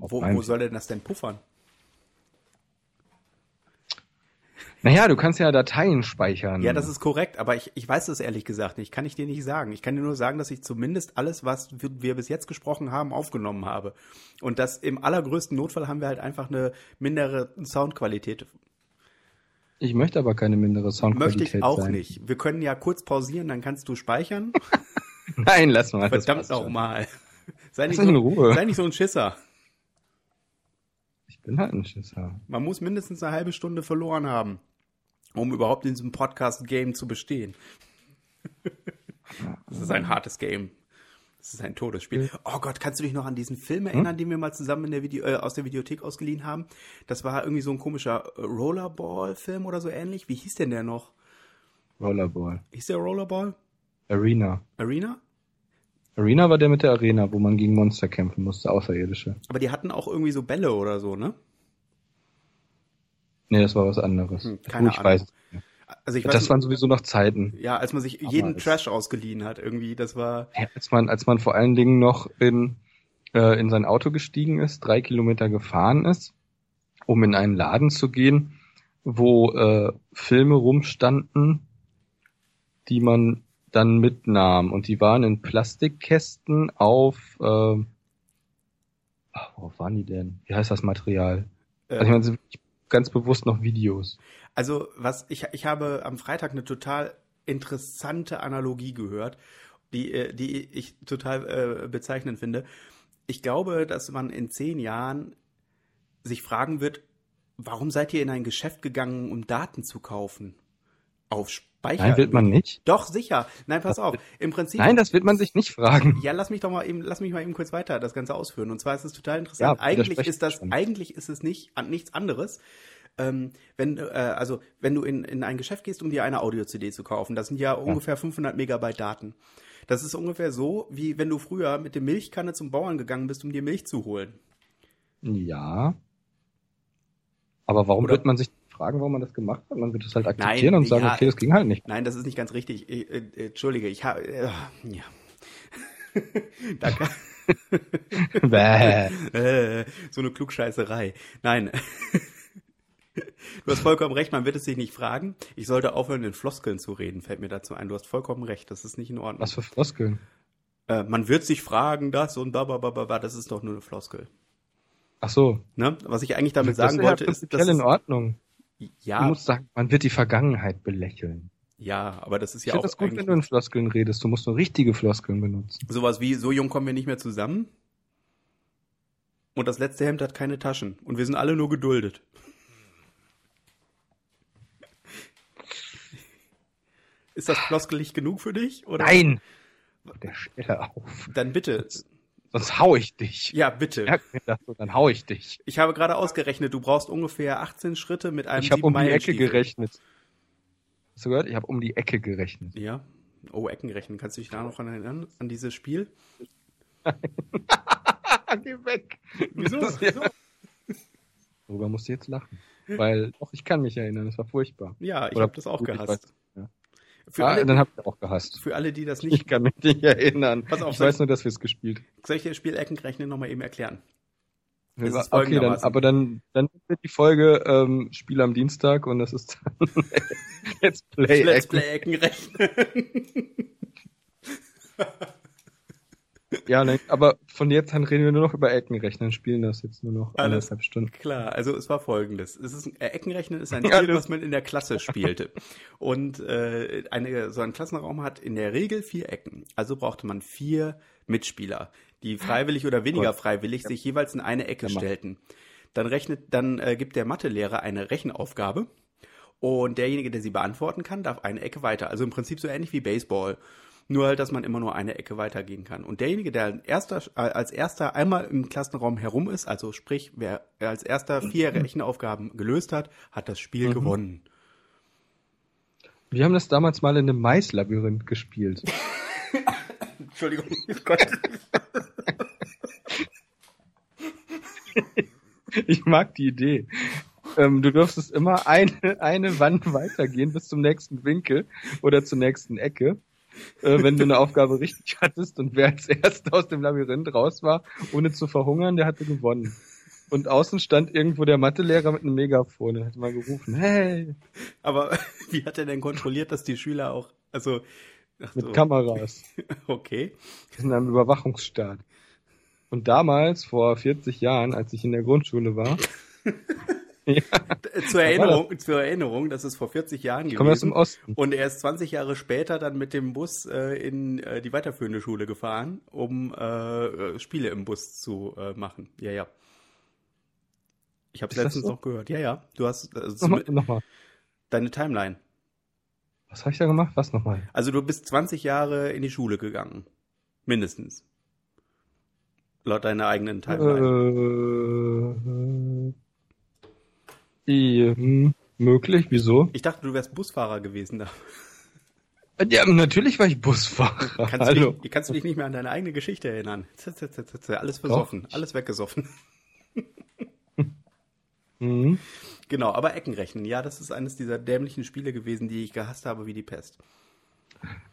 Speaker 2: Wo, wo soll denn das denn puffern?
Speaker 1: Naja, du kannst ja Dateien speichern.
Speaker 2: Ja, das ist korrekt, aber ich, ich weiß das ehrlich gesagt nicht. Kann ich dir nicht sagen. Ich kann dir nur sagen, dass ich zumindest alles, was wir bis jetzt gesprochen haben, aufgenommen habe. Und das im allergrößten Notfall haben wir halt einfach eine mindere Soundqualität.
Speaker 1: Ich möchte aber keine mindere Soundqualität.
Speaker 2: Möchte ich auch sein. nicht. Wir können ja kurz pausieren, dann kannst du speichern. *laughs*
Speaker 1: Nein, lass mal.
Speaker 2: Verdammt auch mal. Sei nicht, so, sei nicht so ein Schisser
Speaker 1: bin halt ein Schisser.
Speaker 2: Man muss mindestens eine halbe Stunde verloren haben, um überhaupt in diesem Podcast-Game zu bestehen. das ist ein hartes Game. Das ist ein Todesspiel. Oh Gott, kannst du dich noch an diesen Film erinnern, hm? den wir mal zusammen in der Video, äh, aus der Videothek ausgeliehen haben? Das war irgendwie so ein komischer Rollerball-Film oder so ähnlich. Wie hieß denn der noch?
Speaker 1: Rollerball.
Speaker 2: Hieß der Rollerball?
Speaker 1: Arena.
Speaker 2: Arena?
Speaker 1: Arena war der mit der Arena, wo man gegen Monster kämpfen musste, Außerirdische.
Speaker 2: Aber die hatten auch irgendwie so Bälle oder so, ne?
Speaker 1: Nee, das war was anderes. Hm, keine ich Ahnung. weiß. Also ich weiß das nicht, waren sowieso noch Zeiten.
Speaker 2: Ja, als man sich jeden als, Trash ausgeliehen hat, irgendwie, das war.
Speaker 1: Ja, als man, als man vor allen Dingen noch in, äh, in sein Auto gestiegen ist, drei Kilometer gefahren ist, um in einen Laden zu gehen, wo äh, Filme rumstanden, die man dann mitnahm. Und die waren in Plastikkästen auf, äh, ach, worauf waren die denn? Wie heißt das Material?
Speaker 2: Äh, also ich meine,
Speaker 1: ganz bewusst noch Videos.
Speaker 2: Also, was ich, ich habe am Freitag eine total interessante Analogie gehört, die, äh, die ich total äh, bezeichnend finde. Ich glaube, dass man in zehn Jahren sich fragen wird, warum seid ihr in ein Geschäft gegangen, um Daten zu kaufen? Auf Speicher.
Speaker 1: Nein, wird man nicht.
Speaker 2: Doch, sicher. Nein, pass auf. Im Prinzip.
Speaker 1: Nein, das wird man sich nicht fragen.
Speaker 2: Ja, lass mich doch mal eben, lass mich mal eben kurz weiter das Ganze ausführen. Und zwar ist es total interessant.
Speaker 1: Ja,
Speaker 2: eigentlich ist das,
Speaker 1: schon.
Speaker 2: eigentlich ist es nicht an nichts anderes. Ähm, wenn, äh, also, wenn du in, in ein Geschäft gehst, um dir eine Audio-CD zu kaufen, das sind ja, ungefähr 500 Megabyte Daten. Das ist ungefähr so, wie wenn du früher mit der Milchkanne zum Bauern gegangen bist, um dir Milch zu holen.
Speaker 1: Ja. Aber warum
Speaker 2: Oder-
Speaker 1: wird man sich fragen, warum man das gemacht hat? Man wird es halt akzeptieren
Speaker 2: Nein,
Speaker 1: und sagen,
Speaker 2: ja,
Speaker 1: okay, das ging halt nicht.
Speaker 2: Nein, das ist nicht ganz richtig. Ich, äh, äh, Entschuldige, ich habe, äh, ja. *laughs* Danke. *laughs*
Speaker 1: Bäh.
Speaker 2: Äh, so eine Klugscheißerei. Nein. *laughs* Du hast vollkommen recht, man wird es sich nicht fragen. Ich sollte aufhören, in Floskeln zu reden, fällt mir dazu ein. Du hast vollkommen recht, das ist nicht in Ordnung.
Speaker 1: Was für Floskeln?
Speaker 2: Äh, man wird sich fragen, das und ba, das ist doch nur eine Floskel.
Speaker 1: Ach so.
Speaker 2: Ne? Was ich eigentlich damit
Speaker 1: das
Speaker 2: sagen
Speaker 1: ist
Speaker 2: wollte, ist,
Speaker 1: prinzipiell
Speaker 2: dass
Speaker 1: in
Speaker 2: es,
Speaker 1: Ordnung. Du
Speaker 2: ja,
Speaker 1: musst sagen, man wird die Vergangenheit belächeln.
Speaker 2: ja, aber das ist
Speaker 1: Ich
Speaker 2: ja
Speaker 1: finde
Speaker 2: auch
Speaker 1: das gut, wenn du in Floskeln redest. Du musst nur richtige Floskeln benutzen.
Speaker 2: sowas wie, so jung kommen wir nicht mehr zusammen. Und das letzte Hemd hat keine Taschen. Und wir sind alle nur geduldet. Ist das floskelig genug für dich? Oder?
Speaker 1: Nein! Der Stelle auf.
Speaker 2: Dann bitte.
Speaker 1: Sonst hau ich dich.
Speaker 2: Ja, bitte.
Speaker 1: Das dann hau ich dich.
Speaker 2: Ich habe gerade ausgerechnet, du brauchst ungefähr 18 Schritte mit einem
Speaker 1: Ich habe um die Ecke gerechnet. Hast du gehört? Ich habe um die Ecke gerechnet.
Speaker 2: Ja. Oh, Ecken rechnen. Kannst du dich da noch erinnern? An dieses Spiel? *laughs*
Speaker 1: Geh weg.
Speaker 2: Wieso?
Speaker 1: Das ja- Worüber musst du jetzt lachen? Weil, doch, ich kann mich erinnern, es war furchtbar.
Speaker 2: Ja, ich habe das auch gehasst.
Speaker 1: ja.
Speaker 2: Für,
Speaker 1: ah,
Speaker 2: alle,
Speaker 1: dann habe ich auch gehasst.
Speaker 2: für alle, die das
Speaker 1: Ich
Speaker 2: nicht.
Speaker 1: kann mich nicht erinnern.
Speaker 2: Pass auf,
Speaker 1: ich weiß nur, dass wir es gespielt
Speaker 2: Soll ich das Spiel Eckenrechnen nochmal eben erklären?
Speaker 1: Okay, dann, aber dann, dann wird die Folge ähm, Spiel am Dienstag und das ist dann *laughs* Let's Play.
Speaker 2: Let's. Play Eckenrechnen. *laughs*
Speaker 1: Ja, nein, aber von jetzt an reden wir nur noch über Eckenrechnen, spielen das jetzt nur noch
Speaker 2: Alles
Speaker 1: anderthalb Stunden.
Speaker 2: Klar, also es war folgendes. Es ist, äh, Eckenrechnen ist ein
Speaker 1: Ja, *laughs*
Speaker 2: Spiel,
Speaker 1: das-
Speaker 2: was man in der Klasse spielte. Und äh, eine, so ein Klassenraum hat in der Regel vier Ecken. Also brauchte man vier Mitspieler, die freiwillig oder weniger
Speaker 1: Gott.
Speaker 2: freiwillig sich jeweils in eine Ecke
Speaker 1: Ja,
Speaker 2: stellten. Dann rechnet, dann äh, gibt der Mathelehrer eine Rechenaufgabe und derjenige, der sie beantworten kann, darf eine Ecke weiter. Also im Prinzip so ähnlich wie Baseball. Nur halt, dass man immer nur eine Ecke weitergehen kann. Und derjenige, der als erster, äh, als erster einmal im Klassenraum herum ist, also sprich, wer als erster vier *clears throat* Rechenaufgaben gelöst hat, hat das Spiel
Speaker 1: Mhm.
Speaker 2: gewonnen.
Speaker 1: Wir haben das damals mal in einem Maislabyrinth gespielt. *laughs*
Speaker 2: Entschuldigung, Gott. *laughs*
Speaker 1: Ich mag die Idee. Ähm, du durftest immer eine, eine Wand weitergehen bis zum nächsten Winkel oder zur nächsten Ecke, äh, wenn du eine Aufgabe richtig *laughs* hattest und wer als erster aus dem Labyrinth raus war, ohne zu verhungern, der hatte gewonnen. Und außen stand irgendwo der Mathelehrer mit einem Megafon und hat mal gerufen, hey,
Speaker 2: Aber *laughs* wie hat er denn kontrolliert, dass die Schüler auch, also, ach
Speaker 1: mit
Speaker 2: so,
Speaker 1: Kameras. *laughs*
Speaker 2: okay.
Speaker 1: Wir sind am Überwachungsstaat. Und damals, vor 40 Jahren, als ich in der Grundschule war, ja, *laughs*
Speaker 2: Zur Erinnerung, zur Erinnerung, das ist vor 40 Jahren
Speaker 1: ich komme aus dem
Speaker 2: gewesen.
Speaker 1: Osten.
Speaker 2: Und er ist 20 Jahre später dann mit dem Bus äh, in äh, die weiterführende Schule gefahren, um äh, äh, Spiele im Bus zu äh, machen. Ja, ja. Ich habe
Speaker 1: das
Speaker 2: letztens
Speaker 1: so?
Speaker 2: noch gehört. Ja, ja. Du hast äh,
Speaker 1: Nochmal, nochmal.
Speaker 2: deine Timeline.
Speaker 1: Was habe ich da gemacht? Was nochmal?
Speaker 2: Also du bist 20 Jahre in die Schule gegangen. Mindestens. Laut deiner eigenen Timeline.
Speaker 1: Äh, äh, hm, möglich, wieso?
Speaker 2: Ich dachte, du wärst Busfahrer gewesen da.
Speaker 1: Ja, natürlich war ich Busfahrer.
Speaker 2: Kannst,
Speaker 1: Hallo.
Speaker 2: Du dich, kannst du dich nicht mehr an deine eigene Geschichte erinnern? Alles versoffen,
Speaker 1: Doch.
Speaker 2: alles weggesoffen.
Speaker 1: Mhm. *laughs*
Speaker 2: Genau, aber Eckenrechnen, ja, das ist eines dieser dämlichen Spiele gewesen, die ich gehasst habe wie die Pest.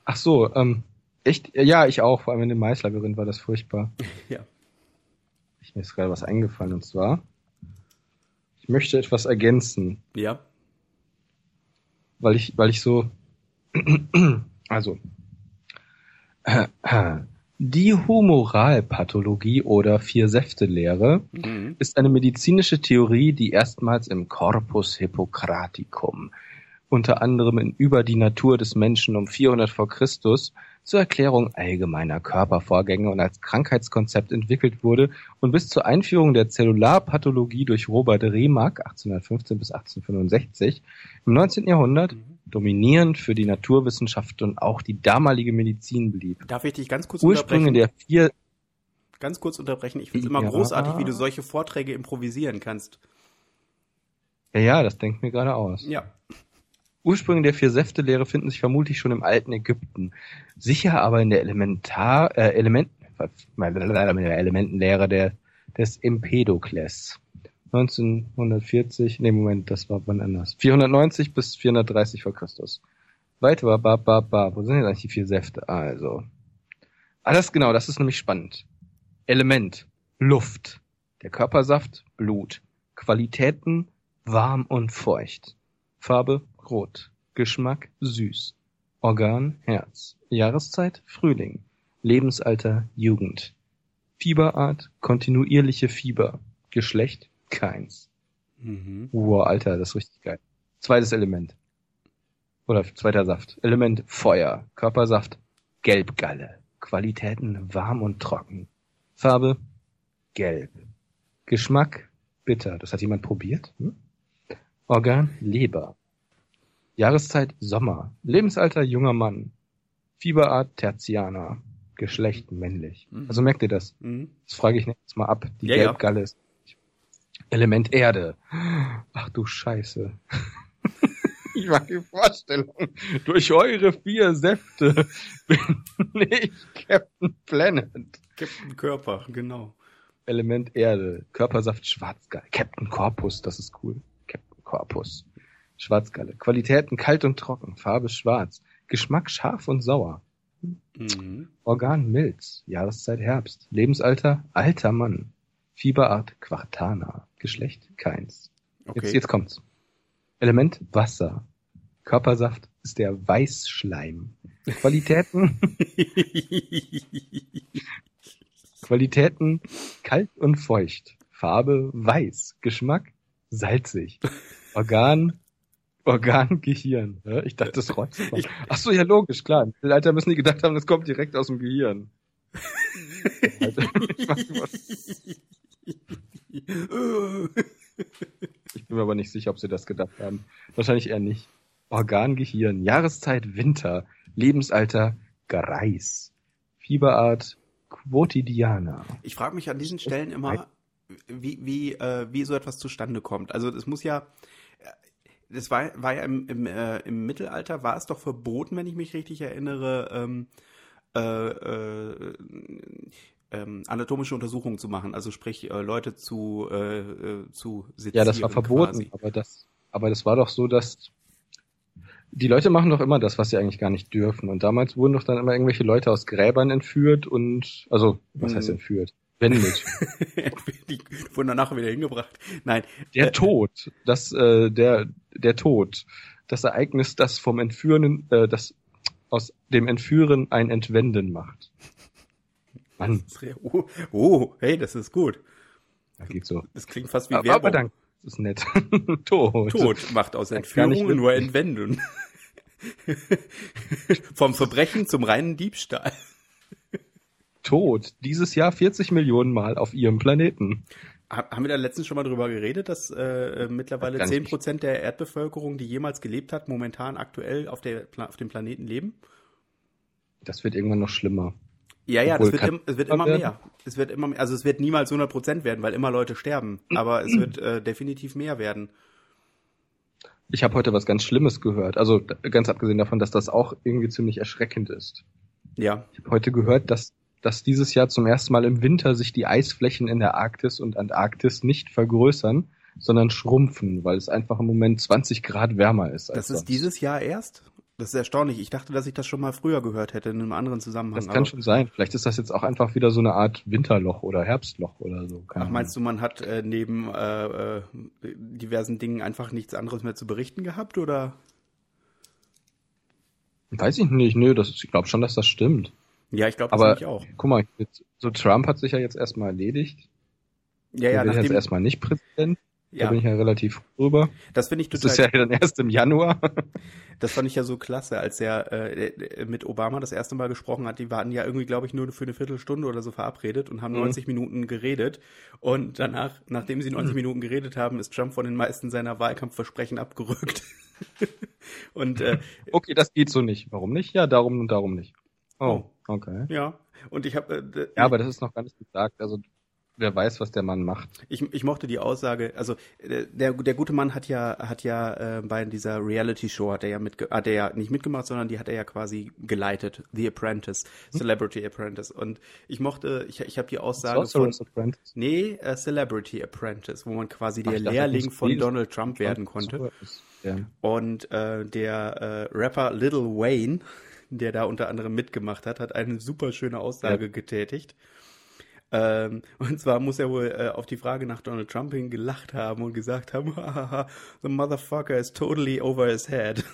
Speaker 1: Ach so, ähm, echt? Ja, ich auch. Vor allem in dem Maislabyrinth war das furchtbar. *laughs*
Speaker 2: Ja.
Speaker 1: Ich, mir ist gerade was eingefallen und zwar, ich möchte etwas ergänzen.
Speaker 2: Ja.
Speaker 1: weil ich, weil ich so, *clears throat* also, *clears throat* Die Humoralpathologie oder Vier-Säfte-Lehre
Speaker 2: Mhm.
Speaker 1: ist eine medizinische Theorie, die erstmals im Corpus Hippocraticum, unter anderem in Über die Natur des Menschen um 400 vor Christus, zur Erklärung allgemeiner Körpervorgänge und als Krankheitskonzept entwickelt wurde und bis zur Einführung der Zellularpathologie durch Robert Remak 1815 bis 1865 im 19. Jahrhundert dominierend für die Naturwissenschaft und auch die damalige Medizin blieb.
Speaker 2: Darf ich dich ganz kurz
Speaker 1: Ursprünge
Speaker 2: unterbrechen?
Speaker 1: der vier
Speaker 2: Ganz kurz unterbrechen. Ich finde es immer
Speaker 1: Ja.
Speaker 2: großartig, wie du solche Vorträge improvisieren kannst.
Speaker 1: Ja, ja, das denkt mir gerade aus.
Speaker 2: Ja.
Speaker 1: Ursprünge der Vier-Säfte-Lehre finden sich vermutlich schon im alten Ägypten. Sicher aber in der Elementar, äh, Element, Elementenlehre der, des Empedokles. 1940, nee, Moment, das war wann anders. 490 bis 430 vor Christus. Weiter, ba, ba, ba. Wo sind denn eigentlich die vier Säfte? Also. Alles genau, das ist nämlich spannend. Element, Luft. Der Körpersaft, Blut. Qualitäten, warm und feucht. Farbe, rot. Geschmack, süß. Organ, Herz. Jahreszeit, Frühling. Lebensalter, Jugend. Fieberart, kontinuierliche Fieber. Geschlecht, keins.
Speaker 2: Mhm.
Speaker 1: Wow, Alter, das ist richtig geil. Zweites Element. Oder zweiter Saft. Element Feuer. Körpersaft Gelbgalle. Qualitäten warm und trocken. Farbe gelb. Geschmack bitter. Das hat jemand probiert? Hm? Organ Leber. Jahreszeit Sommer. Lebensalter junger Mann. Fieberart Tertianer. Geschlecht männlich.
Speaker 2: Mhm.
Speaker 1: Also merkt ihr das?
Speaker 2: Mhm.
Speaker 1: Das frage ich jetzt mal ab. Die
Speaker 2: Ja, ja.
Speaker 1: Gelbgalle ist Element Erde. Ach du Scheiße. *laughs* Ich mag die Vorstellung. Durch eure vier Säfte bin ich Captain Planet.
Speaker 2: Captain Körper, genau.
Speaker 1: Element Erde. Körpersaft Schwarzgalle. Captain Corpus, das ist cool. Captain Corpus. Schwarzgalle. Qualitäten kalt und trocken. Farbe schwarz. Geschmack scharf und sauer.
Speaker 2: Mhm.
Speaker 1: Organ Milz. Jahreszeit Herbst. Lebensalter alter Mann. Fieberart Quartana. Geschlecht keins.
Speaker 2: Okay.
Speaker 1: Jetzt, jetzt kommt's. Element Wasser. Körpersaft ist der Weißschleim. Qualitäten, *laughs* Qualitäten kalt und feucht. Farbe weiß. Geschmack salzig. Organ, Organ Gehirn. Ja, Ich dachte, das rotzt.
Speaker 2: Ich-
Speaker 1: Ach so, ja logisch, klar. Im Mittelalter müssen die gedacht haben, das kommt direkt aus dem Gehirn. Ich bin mir aber nicht sicher, ob sie das gedacht haben. Wahrscheinlich eher nicht. Organgehirn, Jahreszeit Winter, Lebensalter Greis, Fieberart Quotidiana.
Speaker 2: Ich frage mich an diesen Stellen immer, wie, wie, äh, wie so etwas zustande kommt. Also das muss ja, äh, das war, war ja im, im, äh, im Mittelalter, war es doch verboten, wenn ich mich richtig erinnere, ähm, äh, äh, ähm, anatomische Untersuchungen zu machen, also sprich äh, Leute zu, äh, äh, zu sezieren.
Speaker 1: Ja, das war verboten,
Speaker 2: Quasi.
Speaker 1: aber das, aber das war doch so, dass die Leute machen doch immer das, was sie eigentlich gar nicht dürfen. Und damals wurden doch dann immer irgendwelche Leute aus Gräbern entführt und, also, was
Speaker 2: Mhm.
Speaker 1: heißt entführt? Wendet. *laughs*
Speaker 2: Die wurden danach wieder hingebracht. Nein,
Speaker 1: Der
Speaker 2: Äh,
Speaker 1: Tod, das, äh, der, der Tod, das Ereignis, das vom Entführen, äh, das aus dem Entführen ein Entwenden macht. Mann,
Speaker 2: oh, oh, hey, das ist gut.
Speaker 1: das geht so.
Speaker 2: Das klingt fast wie
Speaker 1: Aber,
Speaker 2: Werbung.
Speaker 1: aber danke, das ist nett. *laughs* Tod.
Speaker 2: Tod macht aus
Speaker 1: nicht
Speaker 2: Entführungen nur. Entwenden. *laughs* Vom Verbrechen zum reinen Diebstahl.
Speaker 1: Tod. Dieses Jahr 40 Millionen Mal auf ihrem Planeten.
Speaker 2: Ha- Haben wir da letztens schon mal drüber geredet, dass äh, äh, mittlerweile
Speaker 1: nicht.
Speaker 2: 10% der Erdbevölkerung, die jemals gelebt hat, momentan aktuell auf, der, auf dem Planeten leben?
Speaker 1: Das wird irgendwann noch schlimmer.
Speaker 2: Ja, ja,
Speaker 1: Obwohl,
Speaker 2: das wird, im, es wird immer
Speaker 1: werden.
Speaker 2: mehr. Es wird immer mehr. Also es wird niemals 100% werden, weil immer Leute sterben. Aber es wird äh, definitiv mehr werden.
Speaker 1: Ich habe heute was ganz Schlimmes gehört. Also ganz abgesehen davon, dass das auch irgendwie ziemlich erschreckend ist.
Speaker 2: Ja.
Speaker 1: Ich habe heute gehört, dass, dass dieses Jahr zum ersten Mal im Winter sich die Eisflächen in der Arktis und Antarktis nicht vergrößern, sondern schrumpfen, weil es einfach im Moment 20 Grad wärmer ist. Als
Speaker 2: Das ist
Speaker 1: sonst.
Speaker 2: dieses Jahr erst? Das ist erstaunlich. Ich dachte, dass ich das schon mal früher gehört hätte, in einem anderen Zusammenhang.
Speaker 1: Das kann schon sein. Vielleicht ist das jetzt auch einfach wieder so eine Art Winterloch oder Herbstloch oder so. Keine
Speaker 2: Ach, meinst du, man hat äh, neben äh, äh, diversen Dingen einfach nichts anderes mehr zu berichten gehabt, oder?
Speaker 1: Weiß ich nicht. Nö, das, ich glaube schon, dass das stimmt.
Speaker 2: Ja, ich glaube
Speaker 1: das aber auch. Guck mal, so Trump hat sich ja jetzt erstmal erledigt.
Speaker 2: Ja, ja,
Speaker 1: wird jetzt erstmal nicht Präsident. Ja. Da bin ich ja relativ drüber.
Speaker 2: Das finde ich total.
Speaker 1: Das ist ja dann erst im Januar. *laughs*
Speaker 2: Das fand ich ja so klasse, als er äh, mit Obama das erste Mal gesprochen hat. Die waren ja irgendwie, glaube ich, nur für eine Viertelstunde oder so verabredet und haben mhm. 90 Minuten geredet. Und danach, nachdem sie 90 mhm. Minuten geredet haben, ist Trump von den meisten seiner Wahlkampfversprechen abgerückt. *laughs* und äh,
Speaker 1: okay, das geht so nicht. Warum nicht? Ja, darum und darum nicht. Oh, oh. Okay.
Speaker 2: Ja, und ich habe.
Speaker 1: Äh, ja, aber das ist noch gar nicht gesagt. Also Wer weiß, was der Mann macht.
Speaker 2: Ich, ich mochte die Aussage, also äh, der, der gute Mann hat ja hat ja äh, bei dieser Reality Show hat er ja mit hat er ja nicht mitgemacht, sondern die hat er ja quasi geleitet, The Apprentice, hm? Celebrity Apprentice und ich mochte ich, ich habe die Aussage
Speaker 1: von Apprentice?
Speaker 2: Nee, uh, Celebrity Apprentice, wo man quasi der Ach, Lehrling von Donald Trump werden konnte. Ja. Und äh, der äh, Rapper Little Wayne, der da unter anderem mitgemacht hat, hat eine super schöne Aussage ja. getätigt. Ähm, und zwar muss er wohl äh, auf die Frage nach Donald Trump hin gelacht haben und gesagt haben, *laughs* the motherfucker is totally over his head. *laughs*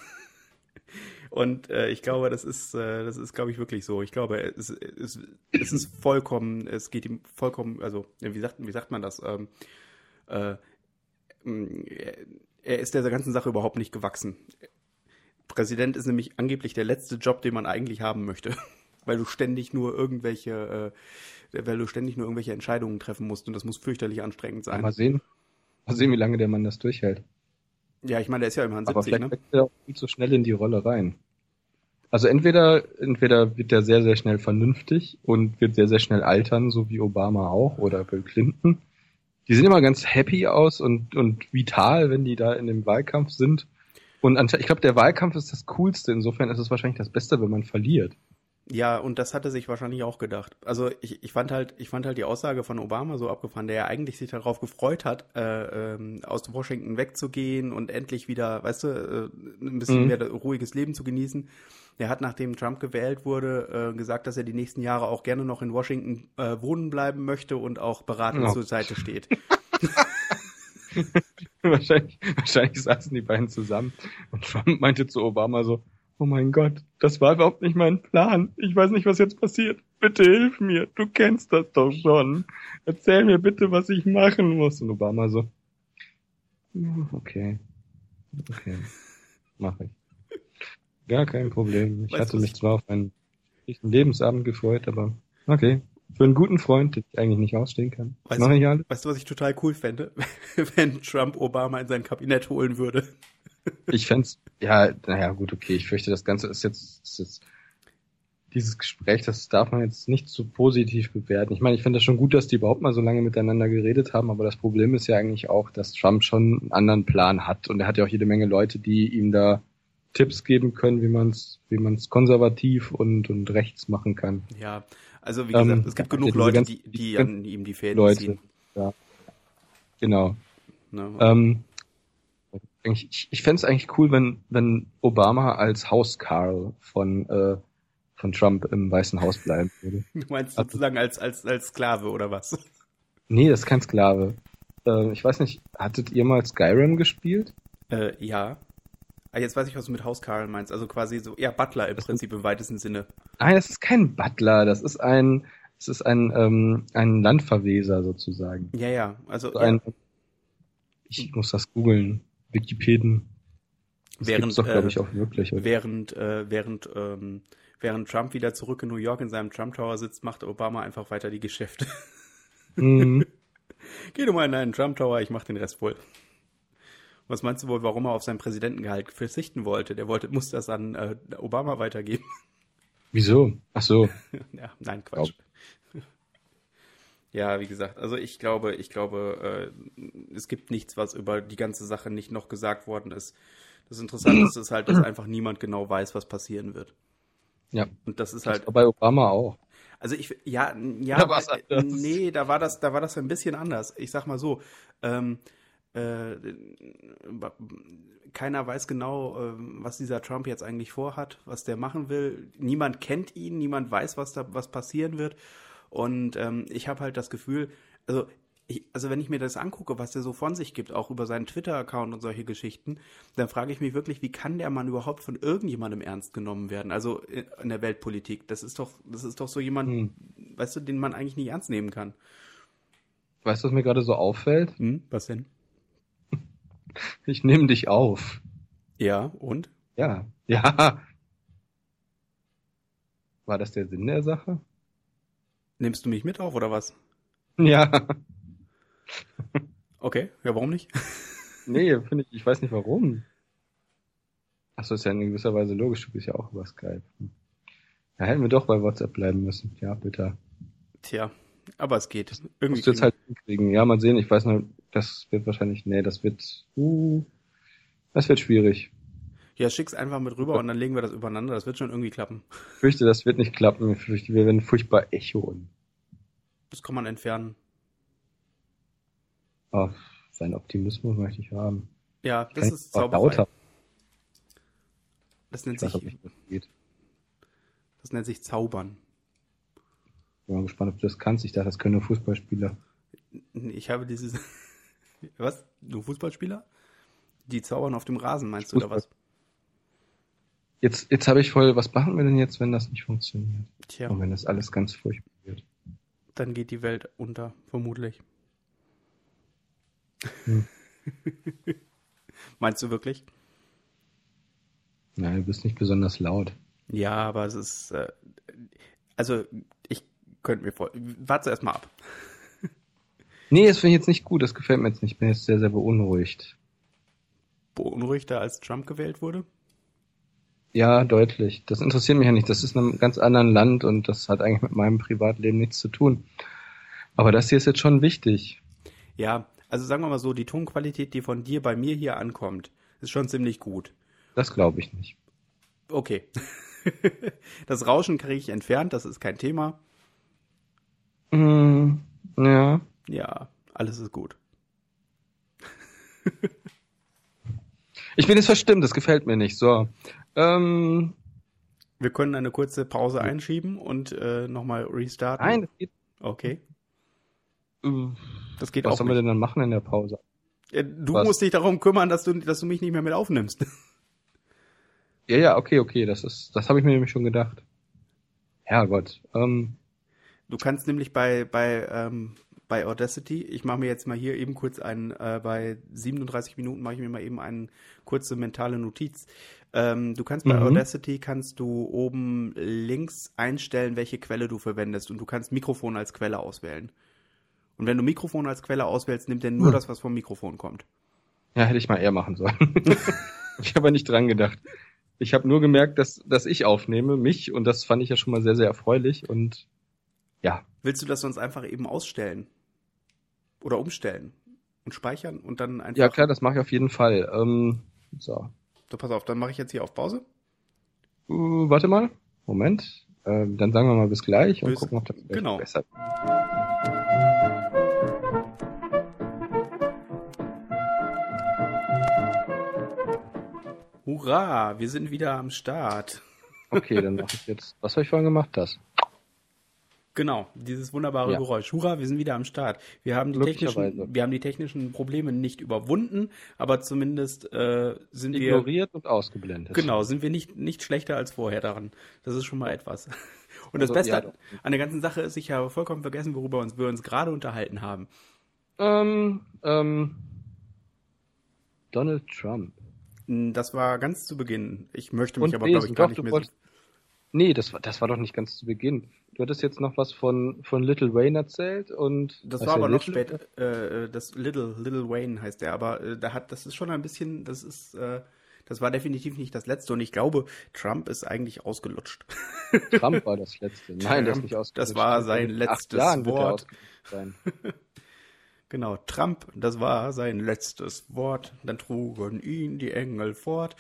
Speaker 2: Und äh, ich glaube, das ist, äh, das ist, glaube ich, wirklich so. Ich glaube, es, es, es ist vollkommen, es geht ihm vollkommen, also wie sagt, wie sagt man das? Ähm, äh, mm, er ist der ganzen Sache überhaupt nicht gewachsen. Präsident ist nämlich angeblich der letzte Job, den man eigentlich haben möchte, *laughs* weil du ständig nur irgendwelche äh, weil du ständig nur irgendwelche Entscheidungen treffen musst und das muss fürchterlich anstrengend sein.
Speaker 1: Mal sehen. Mal sehen, wie lange der Mann das durchhält.
Speaker 2: Ja, ich meine, der ist ja immerhin 70,
Speaker 1: Aber vielleicht ne? wechselt er auch viel zu schnell in die Rolle rein. Also entweder, entweder wird er sehr, sehr schnell vernünftig und wird sehr, sehr schnell altern, so wie Obama auch oder Bill Clinton. Die sehen immer ganz happy aus und, und vital, wenn die da in dem Wahlkampf sind. Und ich glaube, der Wahlkampf ist das Coolste. Insofern ist es wahrscheinlich das Beste, wenn man verliert.
Speaker 2: Ja, und das hatte sich wahrscheinlich auch gedacht. Also ich, ich fand halt, ich fand halt die Aussage von Obama so abgefahren, der ja eigentlich sich darauf gefreut hat, äh, ähm, aus Washington wegzugehen und endlich wieder, weißt du, äh, ein bisschen mhm. mehr ruhiges Leben zu genießen. Er hat, nachdem Trump gewählt wurde, äh, gesagt, dass er die nächsten Jahre auch gerne noch in Washington äh, wohnen bleiben möchte und auch beratend oh. zur Seite steht. *laughs* *laughs*
Speaker 1: wahrscheinlich, wahrscheinlich saßen die beiden zusammen und Trump meinte zu Obama so, oh mein Gott, das war überhaupt nicht mein Plan. Ich weiß nicht, was jetzt passiert. Bitte hilf mir. Du kennst das doch schon. Erzähl mir bitte, was ich machen muss. Und Obama so, okay, okay, mach ich. Gar kein Problem. Ich weißt hatte mich zwar auf einen Lebensabend gefreut, aber okay. Für einen guten Freund, den ich eigentlich nicht ausstehen kann.
Speaker 2: Weißt, du, weißt du, was ich total cool fände? *laughs* Wenn Trump Obama in sein Kabinett holen würde *laughs*
Speaker 1: ich fände ja, naja, gut, okay. Ich fürchte, das Ganze ist jetzt, ist jetzt dieses Gespräch, das darf man jetzt nicht zu so positiv bewerten. Ich meine, ich finde das schon gut, dass die überhaupt mal so lange miteinander geredet haben, aber das Problem ist ja eigentlich auch, dass Trump schon einen anderen Plan hat und er hat ja auch jede Menge Leute, die ihm da Tipps geben können, wie man es wie man's konservativ und, und rechts machen kann.
Speaker 2: Ja, also wie gesagt, ähm, es gibt genug Leute, die, die an ihm die Fäden Leute, ziehen.
Speaker 1: Ja, genau. Ne? Ähm, ich, ich fände es eigentlich cool, wenn, wenn Obama als Hauskarl von, äh, von Trump im Weißen Haus bleiben würde. *laughs*
Speaker 2: Du meinst also sozusagen als, als, als Sklave oder was?
Speaker 1: Nee, das ist kein Sklave. Äh, ich weiß nicht, hattet ihr mal Skyrim gespielt?
Speaker 2: Äh, ja. Ah, jetzt weiß ich, was du mit Hauskarl meinst. Also quasi so eher Butler im das Prinzip im weitesten Sinne.
Speaker 1: Nein, das ist kein Butler, das ist ein, das ist ein, ähm, ein Landverweser sozusagen.
Speaker 2: Ja, ja. Also,
Speaker 1: ein, ja. ich muss das googeln. Wikipeden.
Speaker 2: Das während, doch, glaube ich, auch wirklich. Oder? Während, äh, während, ähm, während Trump wieder zurück in New York in seinem Trump Tower sitzt, macht Obama einfach weiter die Geschäfte. Mhm. *laughs* Geh du mal in deinen Trump Tower, ich mach den Rest wohl. Was meinst du wohl, warum er auf sein Präsidentengehalt verzichten wollte? Der wollte, muss das an äh, Obama weitergeben.
Speaker 1: Wieso? Ach so. *laughs*
Speaker 2: ja, nein, Quatsch. Ja, wie gesagt, also ich glaube, ich glaube, äh, es gibt nichts, was über die ganze Sache nicht noch gesagt worden ist. Das Interessante ist, halt, dass einfach niemand genau weiß, was passieren wird.
Speaker 1: Ja.
Speaker 2: Und das ist halt.
Speaker 1: Das bei Obama auch.
Speaker 2: Also ich, ja, ja, *laughs* da äh, nee, da war das, da war das ein bisschen anders. Ich sag mal so, ähm, äh, keiner weiß genau, äh, was dieser Trump jetzt eigentlich vorhat, was der machen will. Niemand kennt ihn, niemand weiß, was da, was passieren wird. Und ähm, ich habe halt das Gefühl, also ich, also wenn ich mir das angucke, was der so von sich gibt, auch über seinen Twitter-Account und solche Geschichten, dann frage ich mich wirklich, wie kann der Mann überhaupt von irgendjemandem ernst genommen werden? Also in der Weltpolitik. Das ist doch, das ist doch so jemand, hm. weißt du, den man eigentlich nicht ernst nehmen kann.
Speaker 1: Weißt du, was mir gerade so auffällt?
Speaker 2: Hm, was denn?
Speaker 1: Ich nehme dich auf.
Speaker 2: Ja, und?
Speaker 1: Ja, ja. War das der Sinn der Sache?
Speaker 2: Nimmst du mich mit auf oder was?
Speaker 1: Ja.
Speaker 2: Okay, ja, warum nicht? *laughs*
Speaker 1: nee, finde ich, ich weiß nicht warum. Achso, ist ja in gewisser Weise logisch, du bist ja auch über Skype. Da hätten wir doch bei WhatsApp bleiben müssen. Ja, bitte.
Speaker 2: Tja, aber es geht.
Speaker 1: Irgendwie musst du jetzt halt hinkriegen. Ja, mal sehen, ich weiß nur, das wird wahrscheinlich, nee, das wird, uh, das wird schwierig.
Speaker 2: Ja, schick's einfach mit rüber und dann legen wir das übereinander. Das wird schon irgendwie klappen.
Speaker 1: Ich fürchte, das wird nicht klappen. Ich fürchte, wir werden furchtbar echoen.
Speaker 2: Das kann man entfernen.
Speaker 1: Oh, seinen Optimismus möchte ich haben.
Speaker 2: Ja, das kann ist Zauberei. Lauter. Das nennt sich. Weiß, das, das nennt sich Zaubern.
Speaker 1: Ich bin mal gespannt, ob du das kannst. Ich dachte, das können nur Fußballspieler.
Speaker 2: Ich habe dieses. Was? Nur Fußballspieler? Die zaubern auf dem Rasen, meinst Fußball. du, oder was?
Speaker 1: Jetzt, jetzt habe ich voll, was machen wir denn jetzt, wenn das nicht funktioniert? Tja. Und wenn das alles ganz furchtbar wird.
Speaker 2: Dann geht die Welt unter, vermutlich. Hm. *laughs* Meinst du wirklich?
Speaker 1: Nein, du bist nicht besonders laut.
Speaker 2: Ja, aber es ist. Äh, also, ich könnte mir vor. Warte erst mal ab.
Speaker 1: Nee, das finde ich jetzt nicht gut. Das gefällt mir jetzt nicht. Ich bin jetzt sehr, sehr beunruhigt.
Speaker 2: Beunruhigter als Trump gewählt wurde?
Speaker 1: Ja, deutlich. Das interessiert mich ja nicht. Das ist in einem ganz anderen Land und das hat eigentlich mit meinem Privatleben nichts zu tun. Aber das hier ist jetzt schon wichtig.
Speaker 2: Ja, also sagen wir mal so, die Tonqualität, die von dir bei mir hier ankommt, ist schon ziemlich gut.
Speaker 1: Das glaube ich nicht.
Speaker 2: Okay. *laughs* das Rauschen kriege ich entfernt, das ist kein Thema.
Speaker 1: Mm, ja.
Speaker 2: Ja, alles ist gut. *laughs*
Speaker 1: ich bin jetzt verstimmt, das gefällt mir nicht. So. Ähm,
Speaker 2: wir können eine kurze Pause einschieben und äh, nochmal restarten.
Speaker 1: Nein, das geht.
Speaker 2: Okay.
Speaker 1: Äh, das geht Was auch. Was sollen wir denn dann machen in der Pause?
Speaker 2: Ja, du Was? musst dich darum kümmern, dass du, dass du mich nicht mehr mit aufnimmst. *laughs*
Speaker 1: Ja, ja, okay, okay, das ist, das habe ich mir nämlich schon gedacht. Herrgott. Ähm,
Speaker 2: du kannst nämlich bei bei ähm, bei Audacity. Ich mache mir jetzt mal hier eben kurz einen, äh, bei 37 Minuten mache ich mir mal eben eine kurze mentale Notiz. Ähm, du kannst bei mhm. Audacity kannst du oben links einstellen, welche Quelle du verwendest und du kannst Mikrofon als Quelle auswählen. Und wenn du Mikrofon als Quelle auswählst, nimmt er nur hm. das, was vom Mikrofon kommt.
Speaker 1: Ja, hätte ich mal eher machen sollen. *laughs* ich habe nicht dran gedacht. Ich habe nur gemerkt, dass, dass ich aufnehme, mich, und das fand ich ja schon mal sehr, sehr erfreulich und ja.
Speaker 2: Willst du das sonst einfach eben ausstellen? Oder umstellen? Und speichern und dann einfach.
Speaker 1: Ja, klar, das mache ich auf jeden Fall. Ähm, so.
Speaker 2: So, pass auf, dann mache ich jetzt hier auf Pause.
Speaker 1: Uh, warte mal. Moment. Ähm, dann sagen wir mal bis gleich und bis, gucken, ob das
Speaker 2: genau. besser Hurra, wir sind wieder am Start.
Speaker 1: Okay, dann mache ich jetzt. Was habe ich vorhin gemacht? Das.
Speaker 2: Genau, dieses wunderbare ja. Geräusch. Hurra, wir sind wieder am Start. Wir haben die technischen, wir haben die technischen Probleme nicht überwunden, aber zumindest äh, sind
Speaker 1: Ignoriert
Speaker 2: wir
Speaker 1: ignoriert und ausgeblendet.
Speaker 2: Genau, sind wir nicht nicht schlechter als vorher daran. Das ist schon mal etwas. Und also, das Beste ja, an der ganzen Sache ist, ich habe vollkommen vergessen, worüber uns, wir uns gerade unterhalten haben.
Speaker 1: Ähm, ähm, Donald Trump.
Speaker 2: Das war ganz zu Beginn. Ich möchte mich und aber, glaube ich, gar nicht mehr
Speaker 1: wolltest. Nee, das war, das war doch nicht ganz zu Beginn. Du hattest jetzt noch was von, von Little Wayne erzählt und.
Speaker 2: Das war aber noch später. Äh, das Little, Little Wayne heißt der, aber äh, da hat, das ist schon ein bisschen, das ist, äh, das war definitiv nicht das letzte und ich glaube, Trump ist eigentlich ausgelutscht. *laughs*
Speaker 1: Trump war das letzte. Nein, das ist nicht ausgelutscht.
Speaker 2: Das war sein letztes Jahren Wort. *laughs* genau, Trump, das war sein letztes Wort. Dann trugen ihn die Engel fort.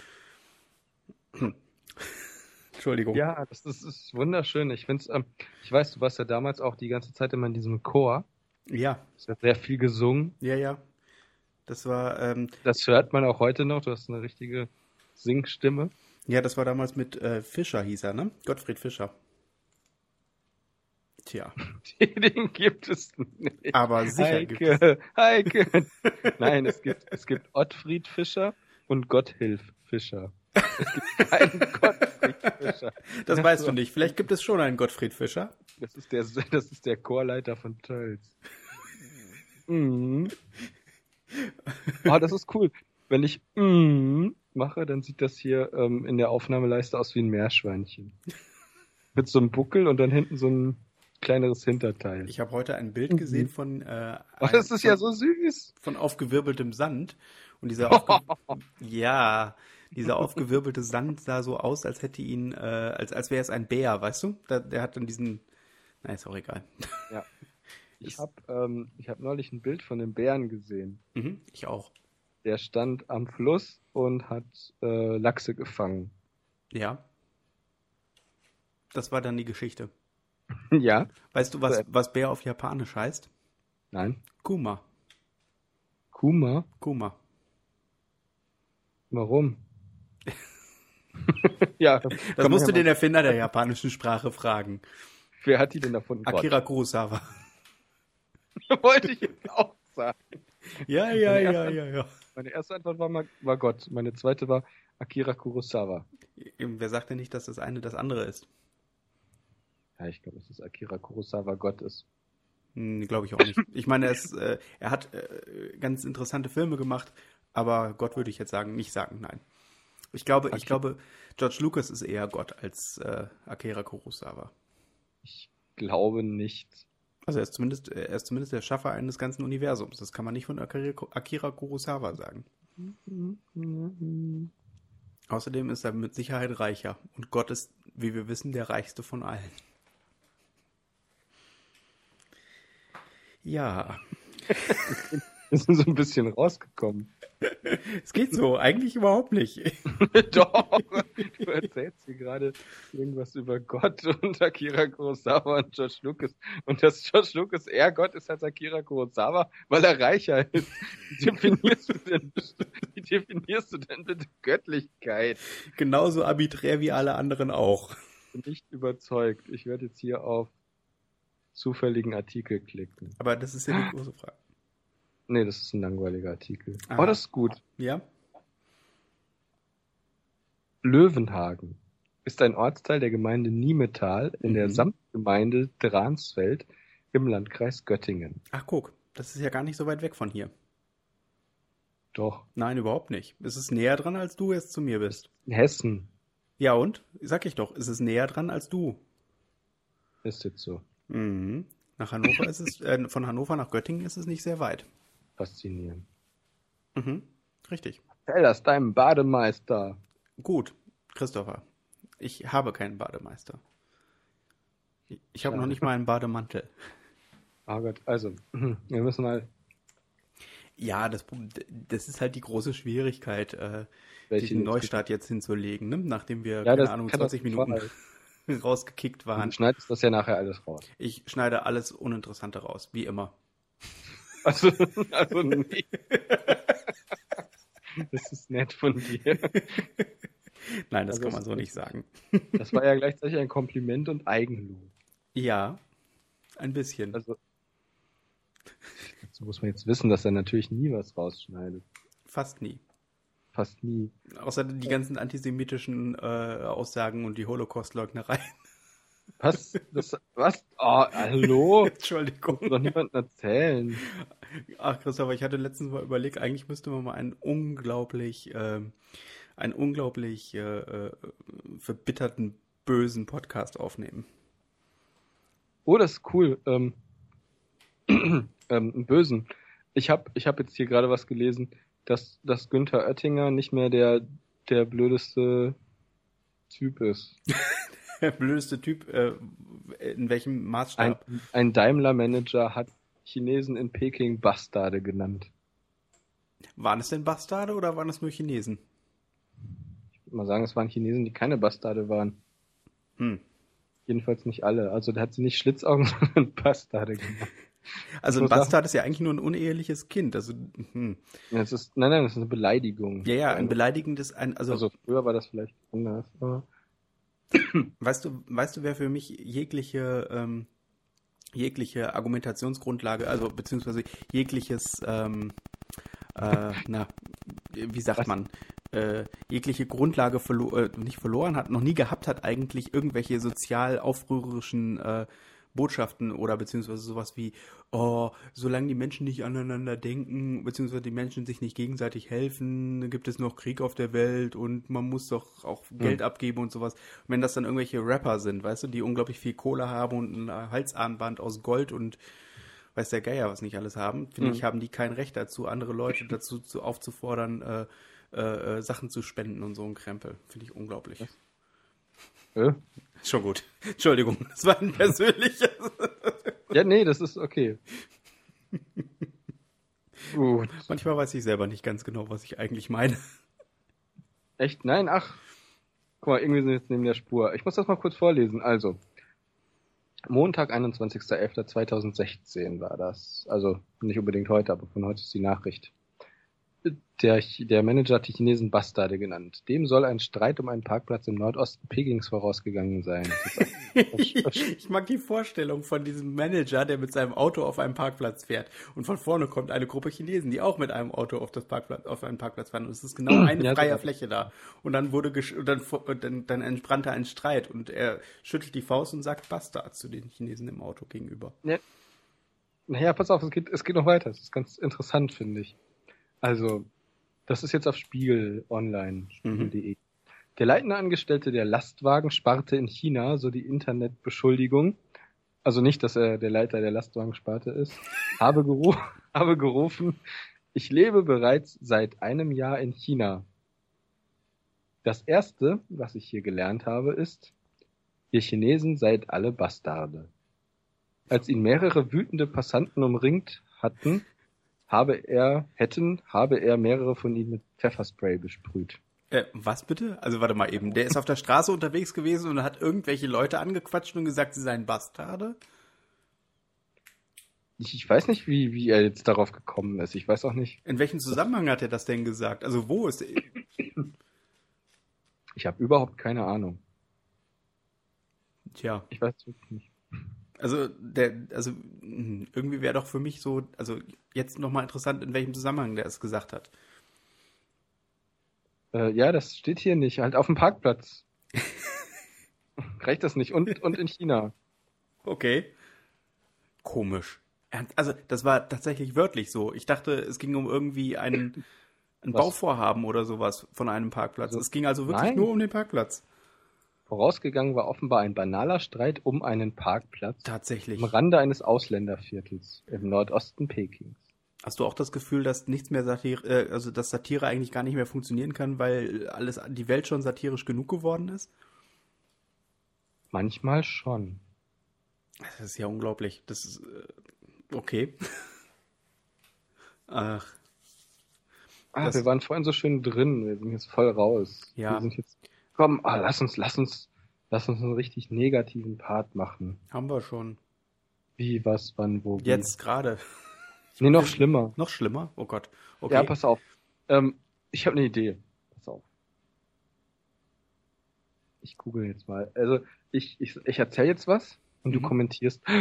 Speaker 2: Entschuldigung.
Speaker 1: Ja, das ist, ist wunderschön. Ich finde ähm, ich weiß, du warst ja damals auch die ganze Zeit immer in diesem Chor.
Speaker 2: Ja.
Speaker 1: Es wird sehr viel gesungen.
Speaker 2: Ja, ja. Das war. Ähm,
Speaker 1: das hört man auch heute noch. Du hast eine richtige Singstimme.
Speaker 2: Ja, das war damals mit äh, Fischer, hieß er, ne? Gottfried Fischer. Tja. *laughs*
Speaker 1: Den gibt es nicht.
Speaker 2: Aber sicher gibt es.
Speaker 1: Heike, Heike. *laughs* Nein, es gibt, es gibt Ottfried Fischer und Gotthilf Fischer. Es gibt keinen *laughs* Gottfried Fischer.
Speaker 2: Das weißt du nicht. Vielleicht gibt es schon einen Gottfried Fischer.
Speaker 1: Das ist der, das ist der Chorleiter von Tölz. Mhm. Oh, das ist cool. Wenn ich mm mache, dann sieht das hier ähm, in der Aufnahmeleiste aus wie ein Meerschweinchen. Mit so einem Buckel und dann hinten so ein kleineres Hinterteil.
Speaker 2: Ich habe heute ein Bild gesehen von. Äh,
Speaker 1: oh, das ist ja so süß.
Speaker 2: Von aufgewirbeltem Sand. Und dieser *laughs* aufge ja, dieser aufgewirbelte Sand sah so aus, als hätte ihn, äh, als, als wäre es ein Bär, weißt du? Der, der hat dann diesen. Na, ist auch egal.
Speaker 1: Ja. *laughs* Ich habe ähm, ich hab neulich ein Bild von dem Bären gesehen.
Speaker 2: Mhm, ich auch.
Speaker 1: Der stand am Fluss und hat äh, Lachse gefangen.
Speaker 2: Ja. Das war dann die Geschichte. *laughs*
Speaker 1: Ja.
Speaker 2: Weißt du, was, was Bär auf Japanisch heißt?
Speaker 1: Nein.
Speaker 2: Kuma.
Speaker 1: Kuma?
Speaker 2: Kuma.
Speaker 1: Warum? Ja.
Speaker 2: Das musst du den Erfinder der japanischen Sprache fragen.
Speaker 1: Wer hat die denn davon?
Speaker 2: Akira Gott. Kurosawa. *laughs*
Speaker 1: Wollte ich jetzt auch sagen.
Speaker 2: Ja, ja, ja, ja, ja.
Speaker 1: Meine erste Antwort war, war Gott. Meine zweite war Akira Kurosawa.
Speaker 2: Wer sagt denn nicht, dass das eine das andere ist?
Speaker 1: Ja, ich glaube, dass das Akira Kurosawa Gott ist.
Speaker 2: Hm, glaube ich auch nicht. Ich meine, er, ist, äh, er hat äh, ganz interessante Filme gemacht, aber Gott würde ich jetzt sagen, nicht sagen, nein. Ich glaube, okay. ich glaube, George Lucas ist eher Gott als äh, Akira Kurosawa.
Speaker 1: Ich glaube nicht.
Speaker 2: Also er ist zumindest, er ist zumindest der Schaffer eines ganzen Universums. Das kann man nicht von Akira Kurosawa sagen. Außerdem ist er mit Sicherheit reicher. Und Gott ist, wie wir wissen, der reichste von allen. Ja. *laughs*
Speaker 1: Wir *laughs* sind so ein bisschen rausgekommen. *laughs*
Speaker 2: Es geht so, eigentlich überhaupt nicht. *laughs*
Speaker 1: Doch, du erzählst hier gerade irgendwas über Gott und Akira Kurosawa und George Lucas. Und dass George Lucas eher Gott ist als Akira Kurosawa, weil er reicher ist. Wie definierst du denn, wie definierst du denn bitte Göttlichkeit?
Speaker 2: Genauso arbiträr wie alle anderen auch.
Speaker 1: Ich bin nicht überzeugt. Ich werde jetzt hier auf zufälligen Artikel klicken.
Speaker 2: Aber das ist ja die große Frage.
Speaker 1: Nee, das ist ein langweiliger Artikel. Aha. Oh, das ist gut.
Speaker 2: Ja.
Speaker 1: Löwenhagen ist ein Ortsteil der Gemeinde Niemetal in mhm. der Samtgemeinde Dransfeld im Landkreis Göttingen.
Speaker 2: Ach guck, das ist ja gar nicht so weit weg von hier.
Speaker 1: Doch.
Speaker 2: Nein, überhaupt nicht. Es ist näher dran, als du jetzt zu mir bist.
Speaker 1: In Hessen.
Speaker 2: Ja und? Sag ich doch, es ist näher dran als du.
Speaker 1: Ist jetzt so.
Speaker 2: Mhm. Nach Hannover ist es, äh, von Hannover nach Göttingen ist es nicht sehr weit
Speaker 1: faszinieren.
Speaker 2: Mhm, richtig.
Speaker 1: Erzähl das deinem Bademeister.
Speaker 2: Gut, Christopher. Ich habe keinen Bademeister. Ich habe noch nicht mal einen Bademantel.
Speaker 1: Oh Gott, also, *clears throat* wir müssen mal.
Speaker 2: Ja, das, das ist halt die große Schwierigkeit, äh, diesen Neustart jetzt hinzulegen, ne? nachdem wir,
Speaker 1: ja,
Speaker 2: keine Ahnung, 20 Minuten *laughs* rausgekickt waren.
Speaker 1: Du schneidest das ja nachher alles raus.
Speaker 2: Ich schneide alles Uninteressante raus, wie immer.
Speaker 1: Also, also nee. Das ist nett von dir.
Speaker 2: Nein, das also kann man so nicht sagen.
Speaker 1: Das war ja gleichzeitig ein Kompliment und Eigenlob.
Speaker 2: Ja, ein bisschen.
Speaker 1: Also, dazu muss man jetzt wissen, dass er natürlich nie was rausschneidet.
Speaker 2: Fast nie.
Speaker 1: Fast nie.
Speaker 2: Außer die ganzen antisemitischen äh, Aussagen und die Holocaust-Leugnereien.
Speaker 1: Was? Das, was? Oh, hallo? *laughs*
Speaker 2: Entschuldigung.
Speaker 1: Das doch niemandem erzählen.
Speaker 2: Ach, Christopher, ich hatte letztens mal überlegt, eigentlich müsste man mal einen unglaublich, äh, einen unglaublich äh, äh, verbitterten, bösen Podcast aufnehmen.
Speaker 1: Oh, das ist cool. Ähm, *clears throat* ähm, bösen. Ich habe ich hab jetzt hier gerade was gelesen, dass, dass Günther Oettinger nicht mehr der, der blödeste Typ ist. *laughs*
Speaker 2: der blödeste Typ, äh, in welchem Maßstab?
Speaker 1: Ein, ein Daimler-Manager hat Chinesen in Peking Bastarde genannt.
Speaker 2: Waren es denn Bastarde oder waren es nur Chinesen?
Speaker 1: Ich würde mal sagen, es waren Chinesen, die keine Bastarde waren.
Speaker 2: Hm.
Speaker 1: Jedenfalls nicht alle. Also der hat sie nicht Schlitzaugen, *laughs* sondern Bastarde gemacht.
Speaker 2: Also ein Bastard ist ja eigentlich nur ein uneheliches Kind. Also, hm.
Speaker 1: ja, das ist, nein, nein, das ist eine Beleidigung.
Speaker 2: Ja, ja, ein beleidigendes, ein, also,
Speaker 1: also früher war das vielleicht anders, aber
Speaker 2: Weißt du, weißt du, wer für mich jegliche, ähm, jegliche Argumentationsgrundlage, also beziehungsweise jegliches, ähm, äh, na, wie sagt Was? man, äh, jegliche Grundlage verlo äh, nicht verloren hat, noch nie gehabt hat, eigentlich irgendwelche sozial aufrührerischen äh, Botschaften oder beziehungsweise sowas wie, oh, solange die Menschen nicht aneinander denken, beziehungsweise die Menschen sich nicht gegenseitig helfen, gibt es noch Krieg auf der Welt und man muss doch auch Geld mhm. abgeben und sowas. Und wenn das dann irgendwelche Rapper sind, weißt du, die unglaublich viel Kohle haben und ein Halsarmband aus Gold und weiß der Geier, was nicht alles haben, finde mhm. ich, haben die kein Recht dazu, andere Leute dazu zu, aufzufordern, äh, äh, äh, Sachen zu spenden und so ein Krempel. Finde ich unglaublich.
Speaker 1: Äh?
Speaker 2: Schon gut. Entschuldigung, *laughs* das war ein persönliches. *laughs*
Speaker 1: ja, nee, das ist okay.
Speaker 2: gut. Manchmal weiß ich selber nicht ganz genau, was ich eigentlich meine.
Speaker 1: Echt? Nein? Ach. Guck mal, irgendwie sind wir jetzt neben der Spur. Ich muss das mal kurz vorlesen. Also, Montag, 21.11.2016 war das. Also nicht unbedingt heute, aber von heute ist die Nachricht. Der, der Manager hat die Chinesen Bastarde genannt. Dem soll ein Streit um einen Parkplatz im Nordosten Pekings vorausgegangen sein. *laughs*
Speaker 2: ich mag die Vorstellung von diesem Manager, der mit seinem Auto auf einem Parkplatz fährt. Und von vorne kommt eine Gruppe Chinesen, die auch mit einem Auto auf, das Parkplatz, auf einen Parkplatz fahren. Und es ist genau *clears throat* eine ja, freie Fläche da. Und dann wurde und dann, dann, dann entsprannte ein Streit und er schüttelt die Faust und sagt Bastard zu den Chinesen im Auto gegenüber.
Speaker 1: Ja. Naja, pass auf, es geht, es geht noch weiter. Das ist ganz interessant, finde ich. Also, das ist jetzt auf Spiegel Online, spiegel.de. Mhm. Der leitende Angestellte der Lastwagensparte in China, so die Internetbeschuldigung, also nicht, dass er der Leiter der Lastwagensparte ist, *laughs* habe, geru habe gerufen, ich lebe bereits seit einem Jahr in China. Das erste, was ich hier gelernt habe, ist, ihr Chinesen seid alle Bastarde. Als ihn mehrere wütende Passanten umringt hatten, habe er, hätten, habe er mehrere von ihnen mit Pfefferspray besprüht.
Speaker 2: Äh, was bitte? Also warte mal eben, der ist auf der Straße unterwegs gewesen und hat irgendwelche Leute angequatscht und gesagt, sie seien Bastarde?
Speaker 1: Ich, ich weiß nicht, wie, wie er jetzt darauf gekommen ist. Ich weiß auch nicht.
Speaker 2: In welchem Zusammenhang hat er das denn gesagt? Also wo ist er?
Speaker 1: Ich habe überhaupt keine Ahnung.
Speaker 2: Tja.
Speaker 1: Ich weiß wirklich nicht.
Speaker 2: Also, der, also hm, irgendwie wäre doch für mich so, also jetzt nochmal interessant, in welchem Zusammenhang der es gesagt hat.
Speaker 1: Äh, ja, das steht hier nicht. Halt auf dem Parkplatz. *laughs* Reicht das nicht? Und, und in China.
Speaker 2: Okay. Komisch. Also, das war tatsächlich wörtlich so. Ich dachte, es ging um irgendwie einen, ein Bauvorhaben oder sowas von einem Parkplatz. Also, es ging also wirklich nein. nur um den Parkplatz.
Speaker 1: Vorausgegangen war offenbar ein banaler Streit um einen Parkplatz
Speaker 2: Tatsächlich.
Speaker 1: am Rande eines Ausländerviertels im Nordosten Pekings.
Speaker 2: Hast du auch das Gefühl, dass nichts mehr Satire, äh, also dass Satire eigentlich gar nicht mehr funktionieren kann, weil alles, die Welt schon satirisch genug geworden ist?
Speaker 1: Manchmal schon.
Speaker 2: Das ist ja unglaublich. Das ist äh, okay. *laughs*
Speaker 1: Ach. Ah, wir waren vorhin so schön drin. Wir sind jetzt voll raus.
Speaker 2: Ja.
Speaker 1: Wir sind jetzt komm, ah, lass uns, lass uns, lass uns einen richtig negativen Part machen.
Speaker 2: Haben wir schon.
Speaker 1: Wie, was, wann, wo,
Speaker 2: wie? Jetzt gerade. *laughs*
Speaker 1: Nee, noch schlimmer.
Speaker 2: Noch schlimmer? Oh Gott. Okay.
Speaker 1: Ja, pass auf. Ähm, ich habe eine Idee. Pass auf. Ich google jetzt mal. Also, ich, ich, ich erzähle jetzt was und mhm. du kommentierst. *gasps*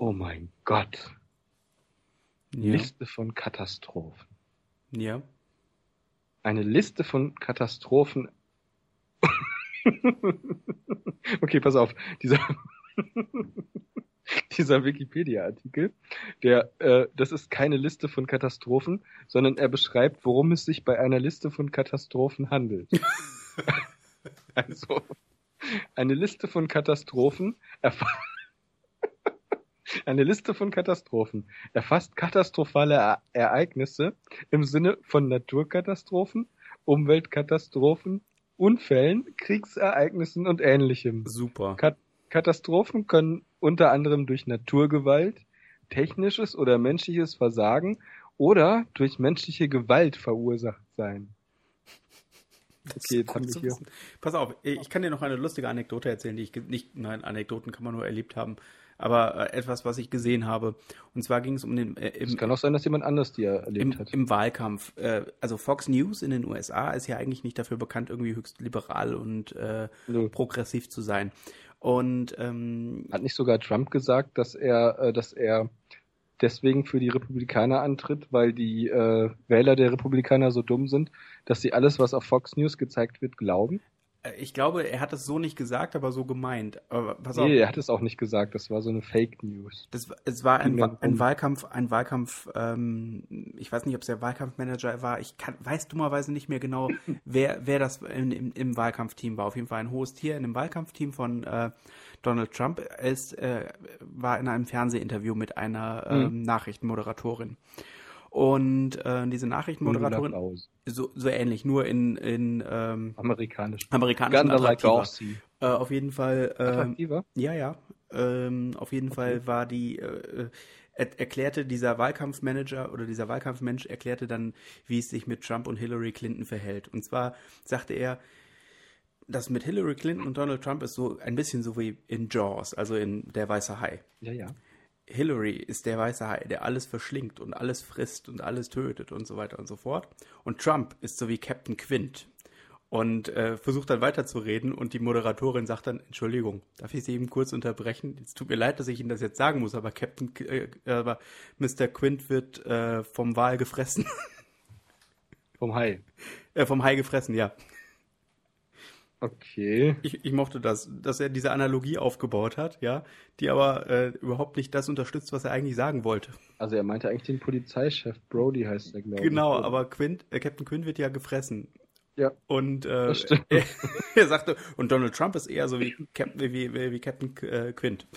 Speaker 1: Oh mein Gott. Ja. Liste von Katastrophen.
Speaker 2: Ja.
Speaker 1: Eine Liste von Katastrophen *laughs* okay, pass auf. Dieser, *laughs* dieser Wikipedia-Artikel, der, äh, das ist keine Liste von Katastrophen, sondern er beschreibt, worum es sich bei einer Liste von Katastrophen handelt. *laughs* also, eine Liste von Katastrophen eine Liste von Katastrophen erfasst katastrophale Ereignisse im Sinne von Naturkatastrophen, Umweltkatastrophen, Unfällen, Kriegsereignissen und ähnlichem.
Speaker 2: Super.
Speaker 1: Kat Katastrophen können unter anderem durch Naturgewalt, technisches oder menschliches Versagen oder durch menschliche Gewalt verursacht sein.
Speaker 2: Okay, jetzt haben wir hier. Pass auf, ich kann dir noch eine lustige Anekdote erzählen, die ich nicht, nein, Anekdoten kann man nur erlebt haben aber äh, etwas, was ich gesehen habe. Und zwar ging es um den.
Speaker 1: Äh, im, es kann auch sein, dass jemand anders die erlebt
Speaker 2: im,
Speaker 1: hat.
Speaker 2: Im Wahlkampf. Äh, also Fox News in den USA ist ja eigentlich nicht dafür bekannt, irgendwie höchst liberal und äh, progressiv zu sein. Und ähm,
Speaker 1: hat nicht sogar Trump gesagt, dass er, äh, dass er deswegen für die Republikaner antritt, weil die äh, Wähler der Republikaner so dumm sind, dass sie alles, was auf Fox News gezeigt wird, glauben?
Speaker 2: Äh, ich glaube, er hat es so nicht gesagt, aber so gemeint. Aber
Speaker 1: pass nee, auf. er hat es auch nicht gesagt. Das war so eine Fake News.
Speaker 2: Das, es war ein, ein Wahlkampf, ein Wahlkampf. Ähm, ich weiß nicht, ob es der Wahlkampfmanager war. Ich kann, weiß dummerweise nicht mehr genau, *laughs* wer, wer das in, im, im Wahlkampfteam war. Auf jeden Fall ein Host hier in dem Wahlkampfteam von äh, Donald Trump. Ist, äh, war in einem Fernsehinterview mit einer äh, mhm. Nachrichtenmoderatorin. Und äh, diese Nachrichtenmoderatorin so, so ähnlich, nur in, in ähm,
Speaker 1: amerikanisch.
Speaker 2: Amerikanisch
Speaker 1: attraktiver.
Speaker 2: Äh, auf jeden Fall. Äh, attraktiver? Ja, ja. Ähm, auf jeden okay. Fall war die äh, er, erklärte dieser Wahlkampfmanager oder dieser Wahlkampfmensch erklärte dann, wie es sich mit Trump und Hillary Clinton verhält. Und zwar sagte er, das mit Hillary Clinton und Donald Trump ist so ein bisschen so wie in Jaws, also in Der Weiße Hai.
Speaker 1: Ja, ja.
Speaker 2: Hillary ist der weiße Hai, der alles verschlingt und alles frisst und alles tötet und so weiter und so fort. Und Trump ist so wie Captain Quint und äh, versucht dann weiterzureden und die Moderatorin sagt dann, Entschuldigung, darf ich Sie eben kurz unterbrechen? Es tut mir leid, dass ich Ihnen das jetzt sagen muss, aber Captain, äh, aber Mr. Quint wird äh, vom Wal gefressen.
Speaker 1: Vom Hai.
Speaker 2: Äh, vom Hai gefressen, ja.
Speaker 1: Okay.
Speaker 2: Ich, ich mochte das, dass er diese Analogie aufgebaut hat, ja, die aber äh, überhaupt nicht das unterstützt, was er eigentlich sagen wollte.
Speaker 1: Also er meinte eigentlich den Polizeichef, Brody heißt er,
Speaker 2: glaube. Genau, aber Quint, äh, Captain Quint wird ja gefressen.
Speaker 1: Ja.
Speaker 2: Und äh, er, *laughs* er, sagte, und Donald Trump ist eher so wie, Cap, wie, wie, wie Captain äh, Quint. *laughs*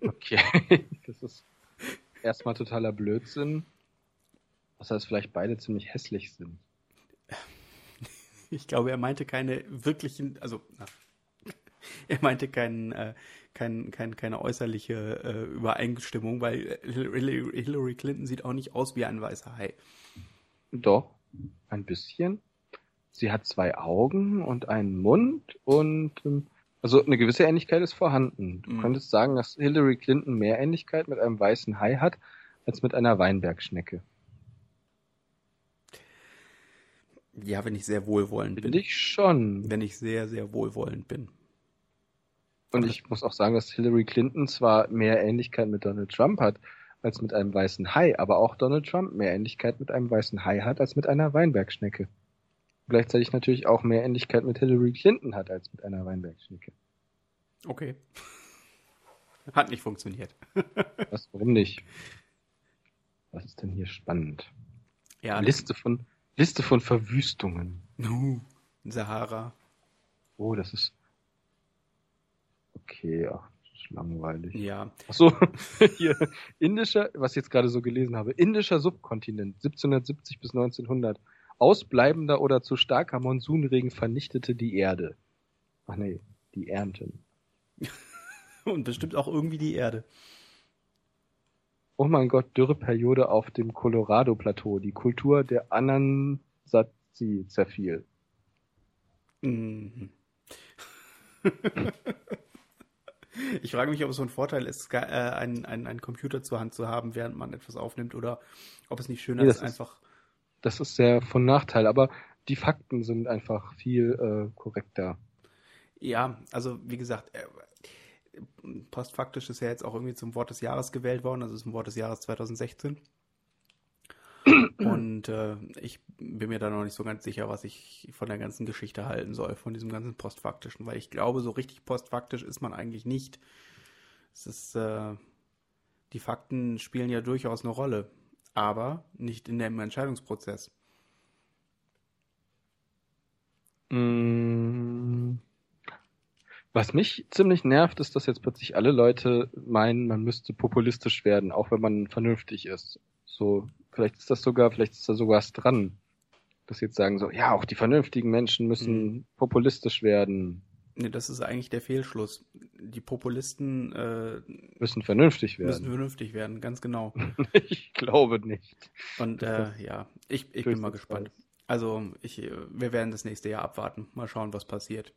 Speaker 1: Okay. Das ist erstmal totaler Blödsinn. Außer dass vielleicht beide ziemlich hässlich sind.
Speaker 2: Ich glaube, er meinte keine wirklichen, also na, *laughs* er meinte kein, äh, kein, kein, keine äußerliche äh, Übereinstimmung, weil Hillary Clinton sieht auch nicht aus wie ein weißer Hai.
Speaker 1: Doch, ein bisschen. Sie hat zwei Augen und einen Mund und ähm, also eine gewisse Ähnlichkeit ist vorhanden. Du mhm. könntest sagen, dass Hillary Clinton mehr Ähnlichkeit mit einem weißen Hai hat als mit einer Weinbergschnecke.
Speaker 2: Ja, wenn ich sehr wohlwollend bin.
Speaker 1: Bin ich schon.
Speaker 2: Wenn ich sehr, sehr wohlwollend bin.
Speaker 1: Und ich muss auch sagen, dass Hillary Clinton zwar mehr Ähnlichkeit mit Donald Trump hat als mit einem weißen Hai, aber auch Donald Trump mehr Ähnlichkeit mit einem weißen Hai hat als mit einer Weinbergschnecke. gleichzeitig natürlich auch mehr Ähnlichkeit mit Hillary Clinton hat als mit einer Weinbergschnecke.
Speaker 2: Okay. *laughs* Hat nicht funktioniert. *laughs*
Speaker 1: Was, warum nicht? Was ist denn hier spannend? Ja, Liste von Liste von Verwüstungen.
Speaker 2: Uh, Sahara.
Speaker 1: Oh, das ist. Okay, ach, das ist langweilig.
Speaker 2: Ja.
Speaker 1: Ach so, *laughs* hier, indischer, was ich jetzt gerade so gelesen habe, indischer Subkontinent, 1770 bis 1900. Ausbleibender oder zu starker Monsunregen vernichtete die Erde. Ach nee, die Ernten. *laughs*
Speaker 2: Und bestimmt auch irgendwie die Erde
Speaker 1: oh mein Gott, Dürreperiode auf dem Colorado-Plateau. Die Kultur der Anansatzi zerfiel.
Speaker 2: Mhm. *laughs* ich frage mich, ob es so ein Vorteil ist, äh, einen, einen, einen Computer zur Hand zu haben, während man etwas aufnimmt, oder ob es nicht schöner nee, ist, einfach.
Speaker 1: Das ist sehr von Nachteil, aber die Fakten sind einfach viel äh, korrekter.
Speaker 2: Ja, also wie gesagt, äh, postfaktisch ist ja jetzt auch irgendwie zum Wort des Jahres gewählt worden, also ist ein Wort des Jahres 2016. *clears throat* Und äh, ich bin mir da noch nicht so ganz sicher, was ich von der ganzen Geschichte halten soll, von diesem ganzen Postfaktischen, weil ich glaube, so richtig postfaktisch ist man eigentlich nicht. Es ist, äh, die Fakten spielen ja durchaus eine Rolle, aber nicht in dem Entscheidungsprozess.
Speaker 1: Mm. Was mich ziemlich nervt, ist, dass jetzt plötzlich alle Leute meinen, man müsste populistisch werden, auch wenn man vernünftig ist. So, vielleicht ist das sogar, vielleicht ist da sogar was dran. Dass jetzt sagen so, ja, auch die vernünftigen Menschen müssen mhm. populistisch werden.
Speaker 2: Nee, das ist eigentlich der Fehlschluss. Die Populisten äh,
Speaker 1: müssen vernünftig werden.
Speaker 2: Müssen vernünftig werden, ganz genau. *laughs*
Speaker 1: ich glaube nicht.
Speaker 2: Und äh, ja, ich, ich bin mal gespannt. Also ich, wir werden das nächste Jahr abwarten. Mal schauen, was passiert.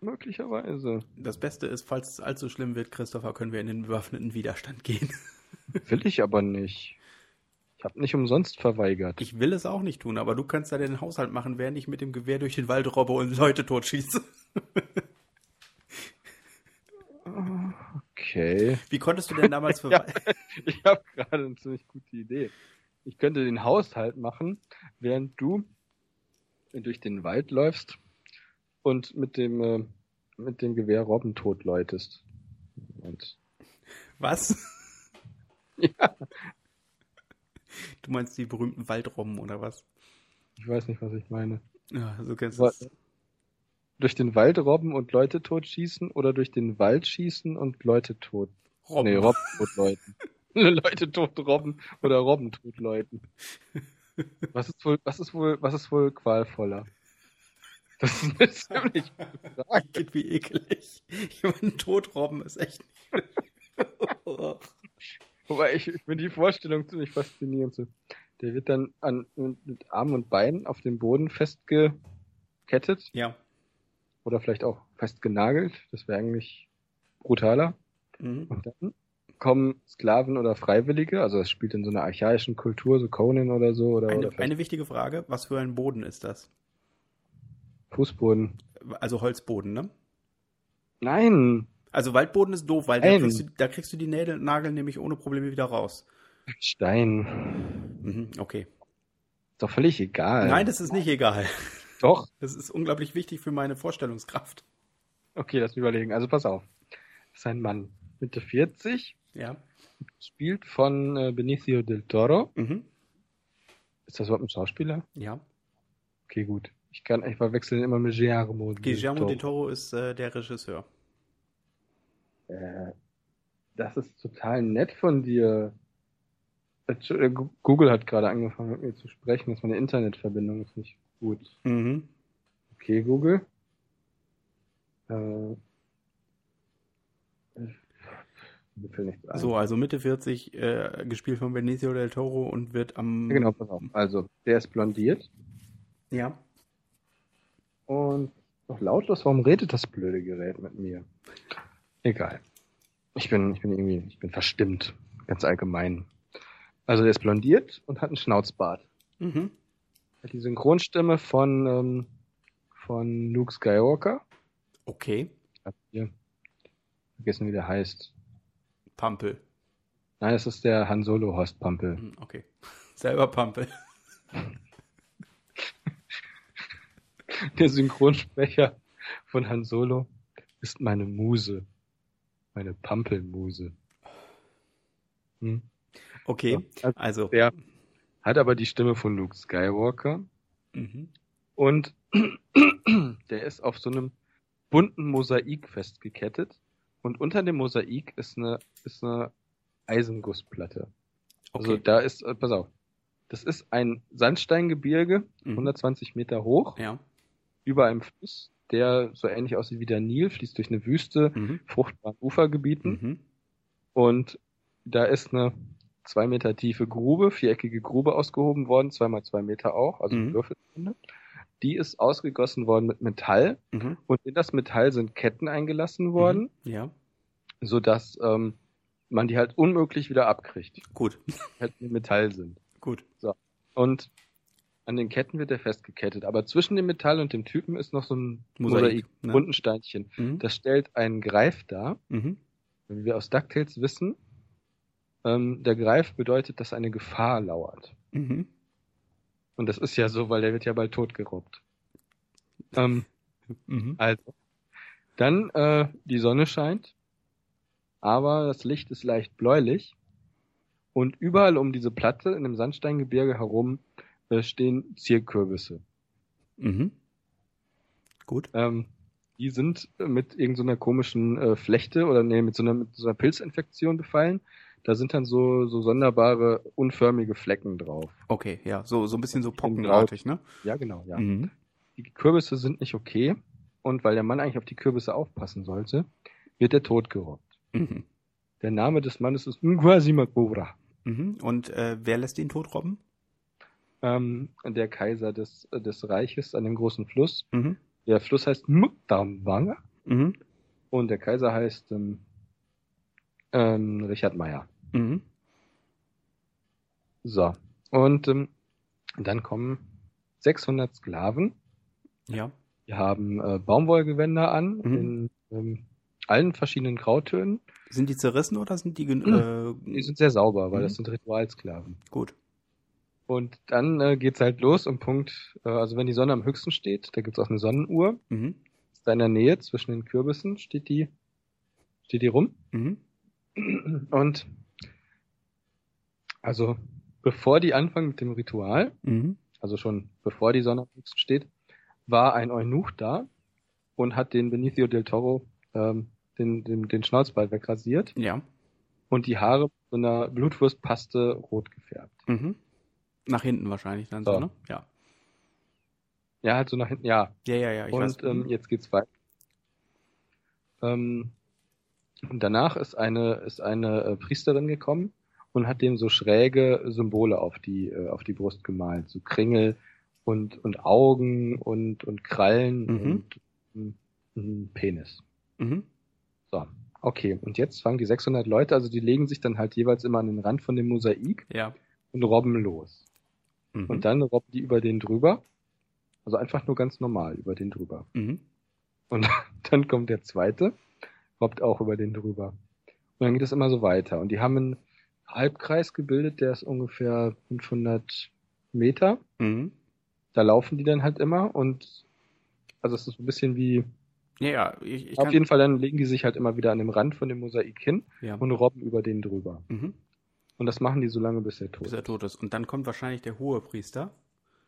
Speaker 1: Möglicherweise.
Speaker 2: Das Beste ist, falls es allzu schlimm wird, Christopher, können wir in den bewaffneten Widerstand gehen. *laughs*
Speaker 1: Will ich aber nicht. Ich habe nicht umsonst verweigert.
Speaker 2: Ich will es auch nicht tun, aber du kannst da den Haushalt machen, während ich mit dem Gewehr durch den Wald robbe und Leute totschieße. *laughs*
Speaker 1: Okay.
Speaker 2: Wie konntest du denn damals *laughs* für
Speaker 1: Ja, ich habe gerade eine ziemlich gute Idee. Ich könnte den Haushalt machen, während du durch den Wald läufst und mit dem äh, mit dem Gewehr Robben totläutest. Und
Speaker 2: was? *laughs*
Speaker 1: ja,
Speaker 2: Du meinst die berühmten Waldrobben oder was?
Speaker 1: ich weiß nicht, was ich meine.
Speaker 2: Ja, so kennst du.
Speaker 1: Durch den Wald robben und Leute totschießen oder durch den Wald schießen und Leute tot.
Speaker 2: Robben.
Speaker 1: Nee, Robben totläuten. *laughs* Leute tot robben oder Robben totläuten. Was ist wohl, was ist wohl, was ist wohl qualvoller? Das ist eine ziemlich *laughs* gute Frage.
Speaker 2: Geht wie ekelig. Jemanden totrobben ist echt. *laughs*
Speaker 1: Wobei ich, ich finde die Vorstellung ziemlich faszinierend. So. Der wird dann an, mit Armen und Beinen auf dem Boden festgekettet
Speaker 2: ja.
Speaker 1: oder vielleicht auch festgenagelt. Das wäre eigentlich brutaler.
Speaker 2: Mhm.
Speaker 1: Und dann kommen Sklaven oder Freiwillige, also es spielt in so einer archaischen Kultur, so Conan oder so, oder, oder
Speaker 2: Eine,
Speaker 1: vielleicht
Speaker 2: eine wichtige Frage: Was für ein Boden ist das?
Speaker 1: Fußboden.
Speaker 2: Also Holzboden, ne?
Speaker 1: Nein!
Speaker 2: Also Waldboden ist doof, weil da kriegst, du, da kriegst du die Nägel, Nagel nämlich ohne Probleme wieder raus.
Speaker 1: Stein.
Speaker 2: Mhm, okay.
Speaker 1: Ist doch völlig egal.
Speaker 2: Nein, das ist nicht egal.
Speaker 1: Doch.
Speaker 2: Das ist unglaublich wichtig für meine Vorstellungskraft.
Speaker 1: Okay, lass mich überlegen. Also pass auf. Das ist ein Mann Mitte 40,
Speaker 2: Ja.
Speaker 1: spielt von äh, Benicio del Toro.
Speaker 2: Mhm.
Speaker 1: Ist das überhaupt ein Schauspieler?
Speaker 2: Ja.
Speaker 1: Okay, gut. Ich kann, ich verwechsel ihn immer mit Guillermo
Speaker 2: Guillermo
Speaker 1: Toro.
Speaker 2: del Toro ist äh, der Regisseur.
Speaker 1: Äh, das ist total nett von dir. Äh, Google hat gerade angefangen mit mir zu sprechen, dass meine Internetverbindung ist nicht gut.
Speaker 2: Mhm.
Speaker 1: Okay, Google. Äh, ein.
Speaker 2: So, also Mitte 40, äh, gespielt von Benicio del Toro und wird am.
Speaker 1: Genau, pass auf. Also, der ist blondiert
Speaker 2: Ja.
Speaker 1: Und noch lautlos. Warum redet das blöde Gerät mit mir? Egal. Ich bin, ich bin irgendwie, ich bin verstimmt. Ganz allgemein. Also, der ist blondiert und hat einen Schnauzbart.
Speaker 2: Mhm.
Speaker 1: Hat die Synchronstimme von, ähm, von Luke Skywalker.
Speaker 2: Okay.
Speaker 1: Hab hier vergessen, wie der heißt.
Speaker 2: Pampel.
Speaker 1: Nein, es ist der Han Solo Horst Pampel.
Speaker 2: Mhm, Okay. *laughs* Selber Pampel. *laughs*
Speaker 1: Der Synchronsprecher von Han Solo ist meine Muse. Meine Pampelmuse. Hm?
Speaker 2: Okay.
Speaker 1: Ja,
Speaker 2: Also.
Speaker 1: Der hat aber die Stimme von Luke Skywalker
Speaker 2: Mhm.
Speaker 1: und *clears throat* der ist auf so einem bunten Mosaik festgekettet und unter dem Mosaik ist eine, ist eine Eisengussplatte. Also
Speaker 2: Okay.
Speaker 1: da ist, äh, pass auf, das ist ein Sandsteingebirge,
Speaker 2: Mhm.
Speaker 1: 120 Meter hoch,
Speaker 2: Ja.
Speaker 1: Über einem Fluss, der so ähnlich aussieht wie der Nil, fließt durch eine Wüste,
Speaker 2: Mhm.
Speaker 1: fruchtbaren Ufergebieten
Speaker 2: Mhm.
Speaker 1: und da ist eine zwei Meter tiefe Grube, viereckige Grube ausgehoben worden, zweimal zwei Meter auch, also
Speaker 2: Mhm.
Speaker 1: Würfelrunde. Die ist ausgegossen worden mit Metall
Speaker 2: Mhm.
Speaker 1: und in das Metall sind Ketten eingelassen worden,
Speaker 2: Ja.
Speaker 1: sodass ähm, man die halt unmöglich wieder abkriegt,
Speaker 2: Gut.
Speaker 1: die halt Metall sind.
Speaker 2: Gut.
Speaker 1: Und an den Ketten wird er festgekettet. Aber zwischen dem Metall und dem Typen ist noch so ein
Speaker 2: Mosaik,
Speaker 1: Mosaik,
Speaker 2: ne? Mhm.
Speaker 1: Das stellt einen Greif dar.
Speaker 2: Mhm.
Speaker 1: Wenn wir aus DuckTales wissen, ähm, der Greif bedeutet, dass eine Gefahr lauert.
Speaker 2: Mhm.
Speaker 1: Und das ist ja so, weil der wird ja bald totgerobbt. Ähm, *laughs*
Speaker 2: Mhm.
Speaker 1: also, dann äh, die Sonne scheint, aber das Licht ist leicht bläulich. Und überall um diese Platte in dem Sandsteingebirge herum stehen Zierkürbisse.
Speaker 2: Mhm. Gut.
Speaker 1: Ähm, die sind mit irgendeiner komischen äh, Flechte oder nee, mit so einer, mit so einer Pilzinfektion befallen. Da sind dann so, so sonderbare, unförmige Flecken drauf.
Speaker 2: Okay, ja. So, so ein bisschen so pockenartig, ne?
Speaker 1: Ja, genau, ja.
Speaker 2: Mhm.
Speaker 1: Die Kürbisse sind nicht okay. Und weil der Mann eigentlich auf die Kürbisse aufpassen sollte, wird er totgerobbt.
Speaker 2: Mhm.
Speaker 1: Der Name des Mannes ist Ngwasimakura.
Speaker 2: Mhm. Und äh, wer lässt ihn totrobben?
Speaker 1: Ähm, der Kaiser des, äh, des Reiches an dem großen Fluss.
Speaker 2: Mhm.
Speaker 1: Der Fluss heißt Mukdamwanga
Speaker 2: Mhm.
Speaker 1: und der Kaiser heißt ähm, ähm, Richard Meyer.
Speaker 2: Mhm.
Speaker 1: So. Und ähm, dann kommen 600 Sklaven.
Speaker 2: Ja.
Speaker 1: Die haben äh, Baumwollgewänder an
Speaker 2: Mhm.
Speaker 1: in ähm, allen verschiedenen Grautönen.
Speaker 2: Sind die zerrissen oder sind die...
Speaker 1: Äh, die sind sehr sauber, weil
Speaker 2: Mhm.
Speaker 1: das sind Ritualsklaven.
Speaker 2: gut.
Speaker 1: Und dann äh, geht's halt los um Punkt, äh, also wenn die Sonne am höchsten steht, da gibt's auch eine Sonnenuhr.
Speaker 2: Mhm.
Speaker 1: Da in der Nähe zwischen den Kürbissen steht die, steht die rum.
Speaker 2: Mhm.
Speaker 1: Und also bevor die anfangen mit dem Ritual,
Speaker 2: Mhm.
Speaker 1: also schon bevor die Sonne am höchsten steht, war ein Eunuch da und hat den Benicio del Toro ähm, den, den, den Schnauzball wegrasiert
Speaker 2: Ja.
Speaker 1: und die Haare mit so einer Blutwurstpaste rot gefärbt.
Speaker 2: Mhm. Nach hinten wahrscheinlich dann so,
Speaker 1: So.
Speaker 2: ne? Ja.
Speaker 1: Ja, halt so nach hinten, ja.
Speaker 2: Ja, ja, ja. Ich
Speaker 1: und ähm, jetzt geht's weiter. Ähm, und danach ist eine ist eine äh, Priesterin gekommen und hat dem so schräge Symbole auf die äh, auf die Brust gemalt, so Kringel und und Augen und und Krallen
Speaker 2: Mhm.
Speaker 1: und ein Penis.
Speaker 2: Mhm.
Speaker 1: So, okay. Und jetzt fangen die 600 Leute, also die legen sich dann halt jeweils immer an den Rand von dem Mosaik
Speaker 2: Ja.
Speaker 1: und robben los.
Speaker 2: Mhm.
Speaker 1: Und dann robben die über den drüber. Also einfach nur ganz normal über den drüber.
Speaker 2: Mhm.
Speaker 1: Und *laughs* dann kommt der zweite, robbt auch über den drüber. Und dann geht es immer so weiter. Und die haben einen Halbkreis gebildet, der ist ungefähr 500 Meter.
Speaker 2: Mhm.
Speaker 1: Da laufen die dann halt immer und also es ist so ein bisschen wie,
Speaker 2: Ja, ja. Ich, ich
Speaker 1: auf jeden Fall dann legen die sich halt immer wieder an dem Rand von dem Mosaik hin
Speaker 2: ja.
Speaker 1: und robben über den drüber.
Speaker 2: Mhm.
Speaker 1: Und das machen die so lange, bis er tot
Speaker 2: Bis
Speaker 1: ist.
Speaker 2: er tot ist. Und dann kommt wahrscheinlich der hohe Priester.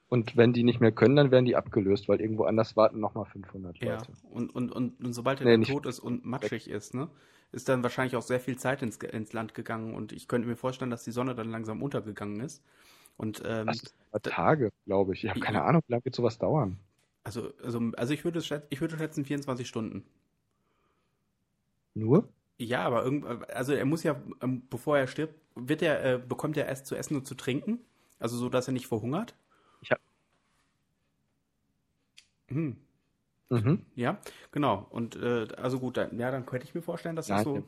Speaker 1: Und wenn die nicht mehr können, dann werden die abgelöst, weil irgendwo anders warten nochmal 500
Speaker 2: Ja.
Speaker 1: Leute.
Speaker 2: Und, und, und, und sobald er
Speaker 1: Nee,
Speaker 2: tot ist und matschig ist, ne, ist dann wahrscheinlich auch sehr viel Zeit ins, ins Land gegangen. Und ich könnte mir vorstellen, dass die Sonne dann langsam untergegangen ist. Und ähm,
Speaker 1: Das Tage, glaube ich. Ich habe keine Ahnung, wie lange wird sowas dauern.
Speaker 2: also, also, also ich würde schätzen, ich würde schätzen 24 Stunden.
Speaker 1: Nur?
Speaker 2: Ja, aber irgend, also er muss ja, ähm, bevor er stirbt, wird er, äh, bekommt er erst zu essen und zu trinken? Also so, dass er nicht verhungert?
Speaker 1: Ich hab-
Speaker 2: Hm.
Speaker 1: Mhm.
Speaker 2: Ja, genau. Und äh, also gut, dann, ja, dann könnte ich mir vorstellen, dass das
Speaker 1: Nein,
Speaker 2: so.
Speaker 1: ja.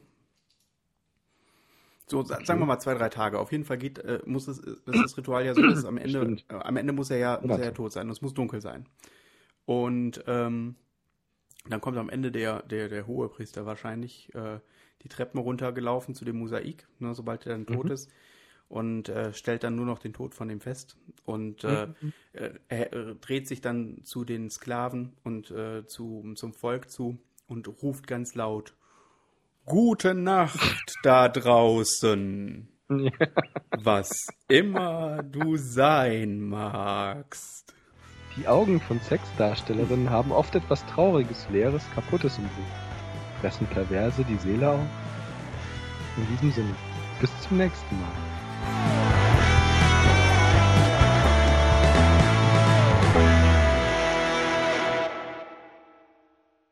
Speaker 2: So,
Speaker 1: Okay.
Speaker 2: sagen wir mal zwei, drei Tage. Auf jeden Fall geht, äh, muss es, ist das Ritual ja so, dass es am Ende, äh, am Ende muss er ja, muss er ja tot sein. und Es muss dunkel sein. Und ähm, dann kommt am Ende der, der, der hohe Priester wahrscheinlich äh, die Treppen runtergelaufen zu dem Mosaik, ne, sobald er dann tot
Speaker 1: Mhm.
Speaker 2: ist. Und äh, stellt dann nur noch den Tod von dem fest. Und äh,
Speaker 1: Mhm.
Speaker 2: äh, er äh, dreht sich dann zu den Sklaven und äh, zu, zum Volk zu und ruft ganz laut: Gute Nacht *laughs* da draußen,
Speaker 1: Ja.
Speaker 2: was immer du sein magst.
Speaker 1: Die Augen von Sexdarstellerinnen haben oft etwas Trauriges, Leeres, Kaputtes im Blick. Fressen Perverse die Seele auf? In diesem Sinne, bis zum nächsten Mal.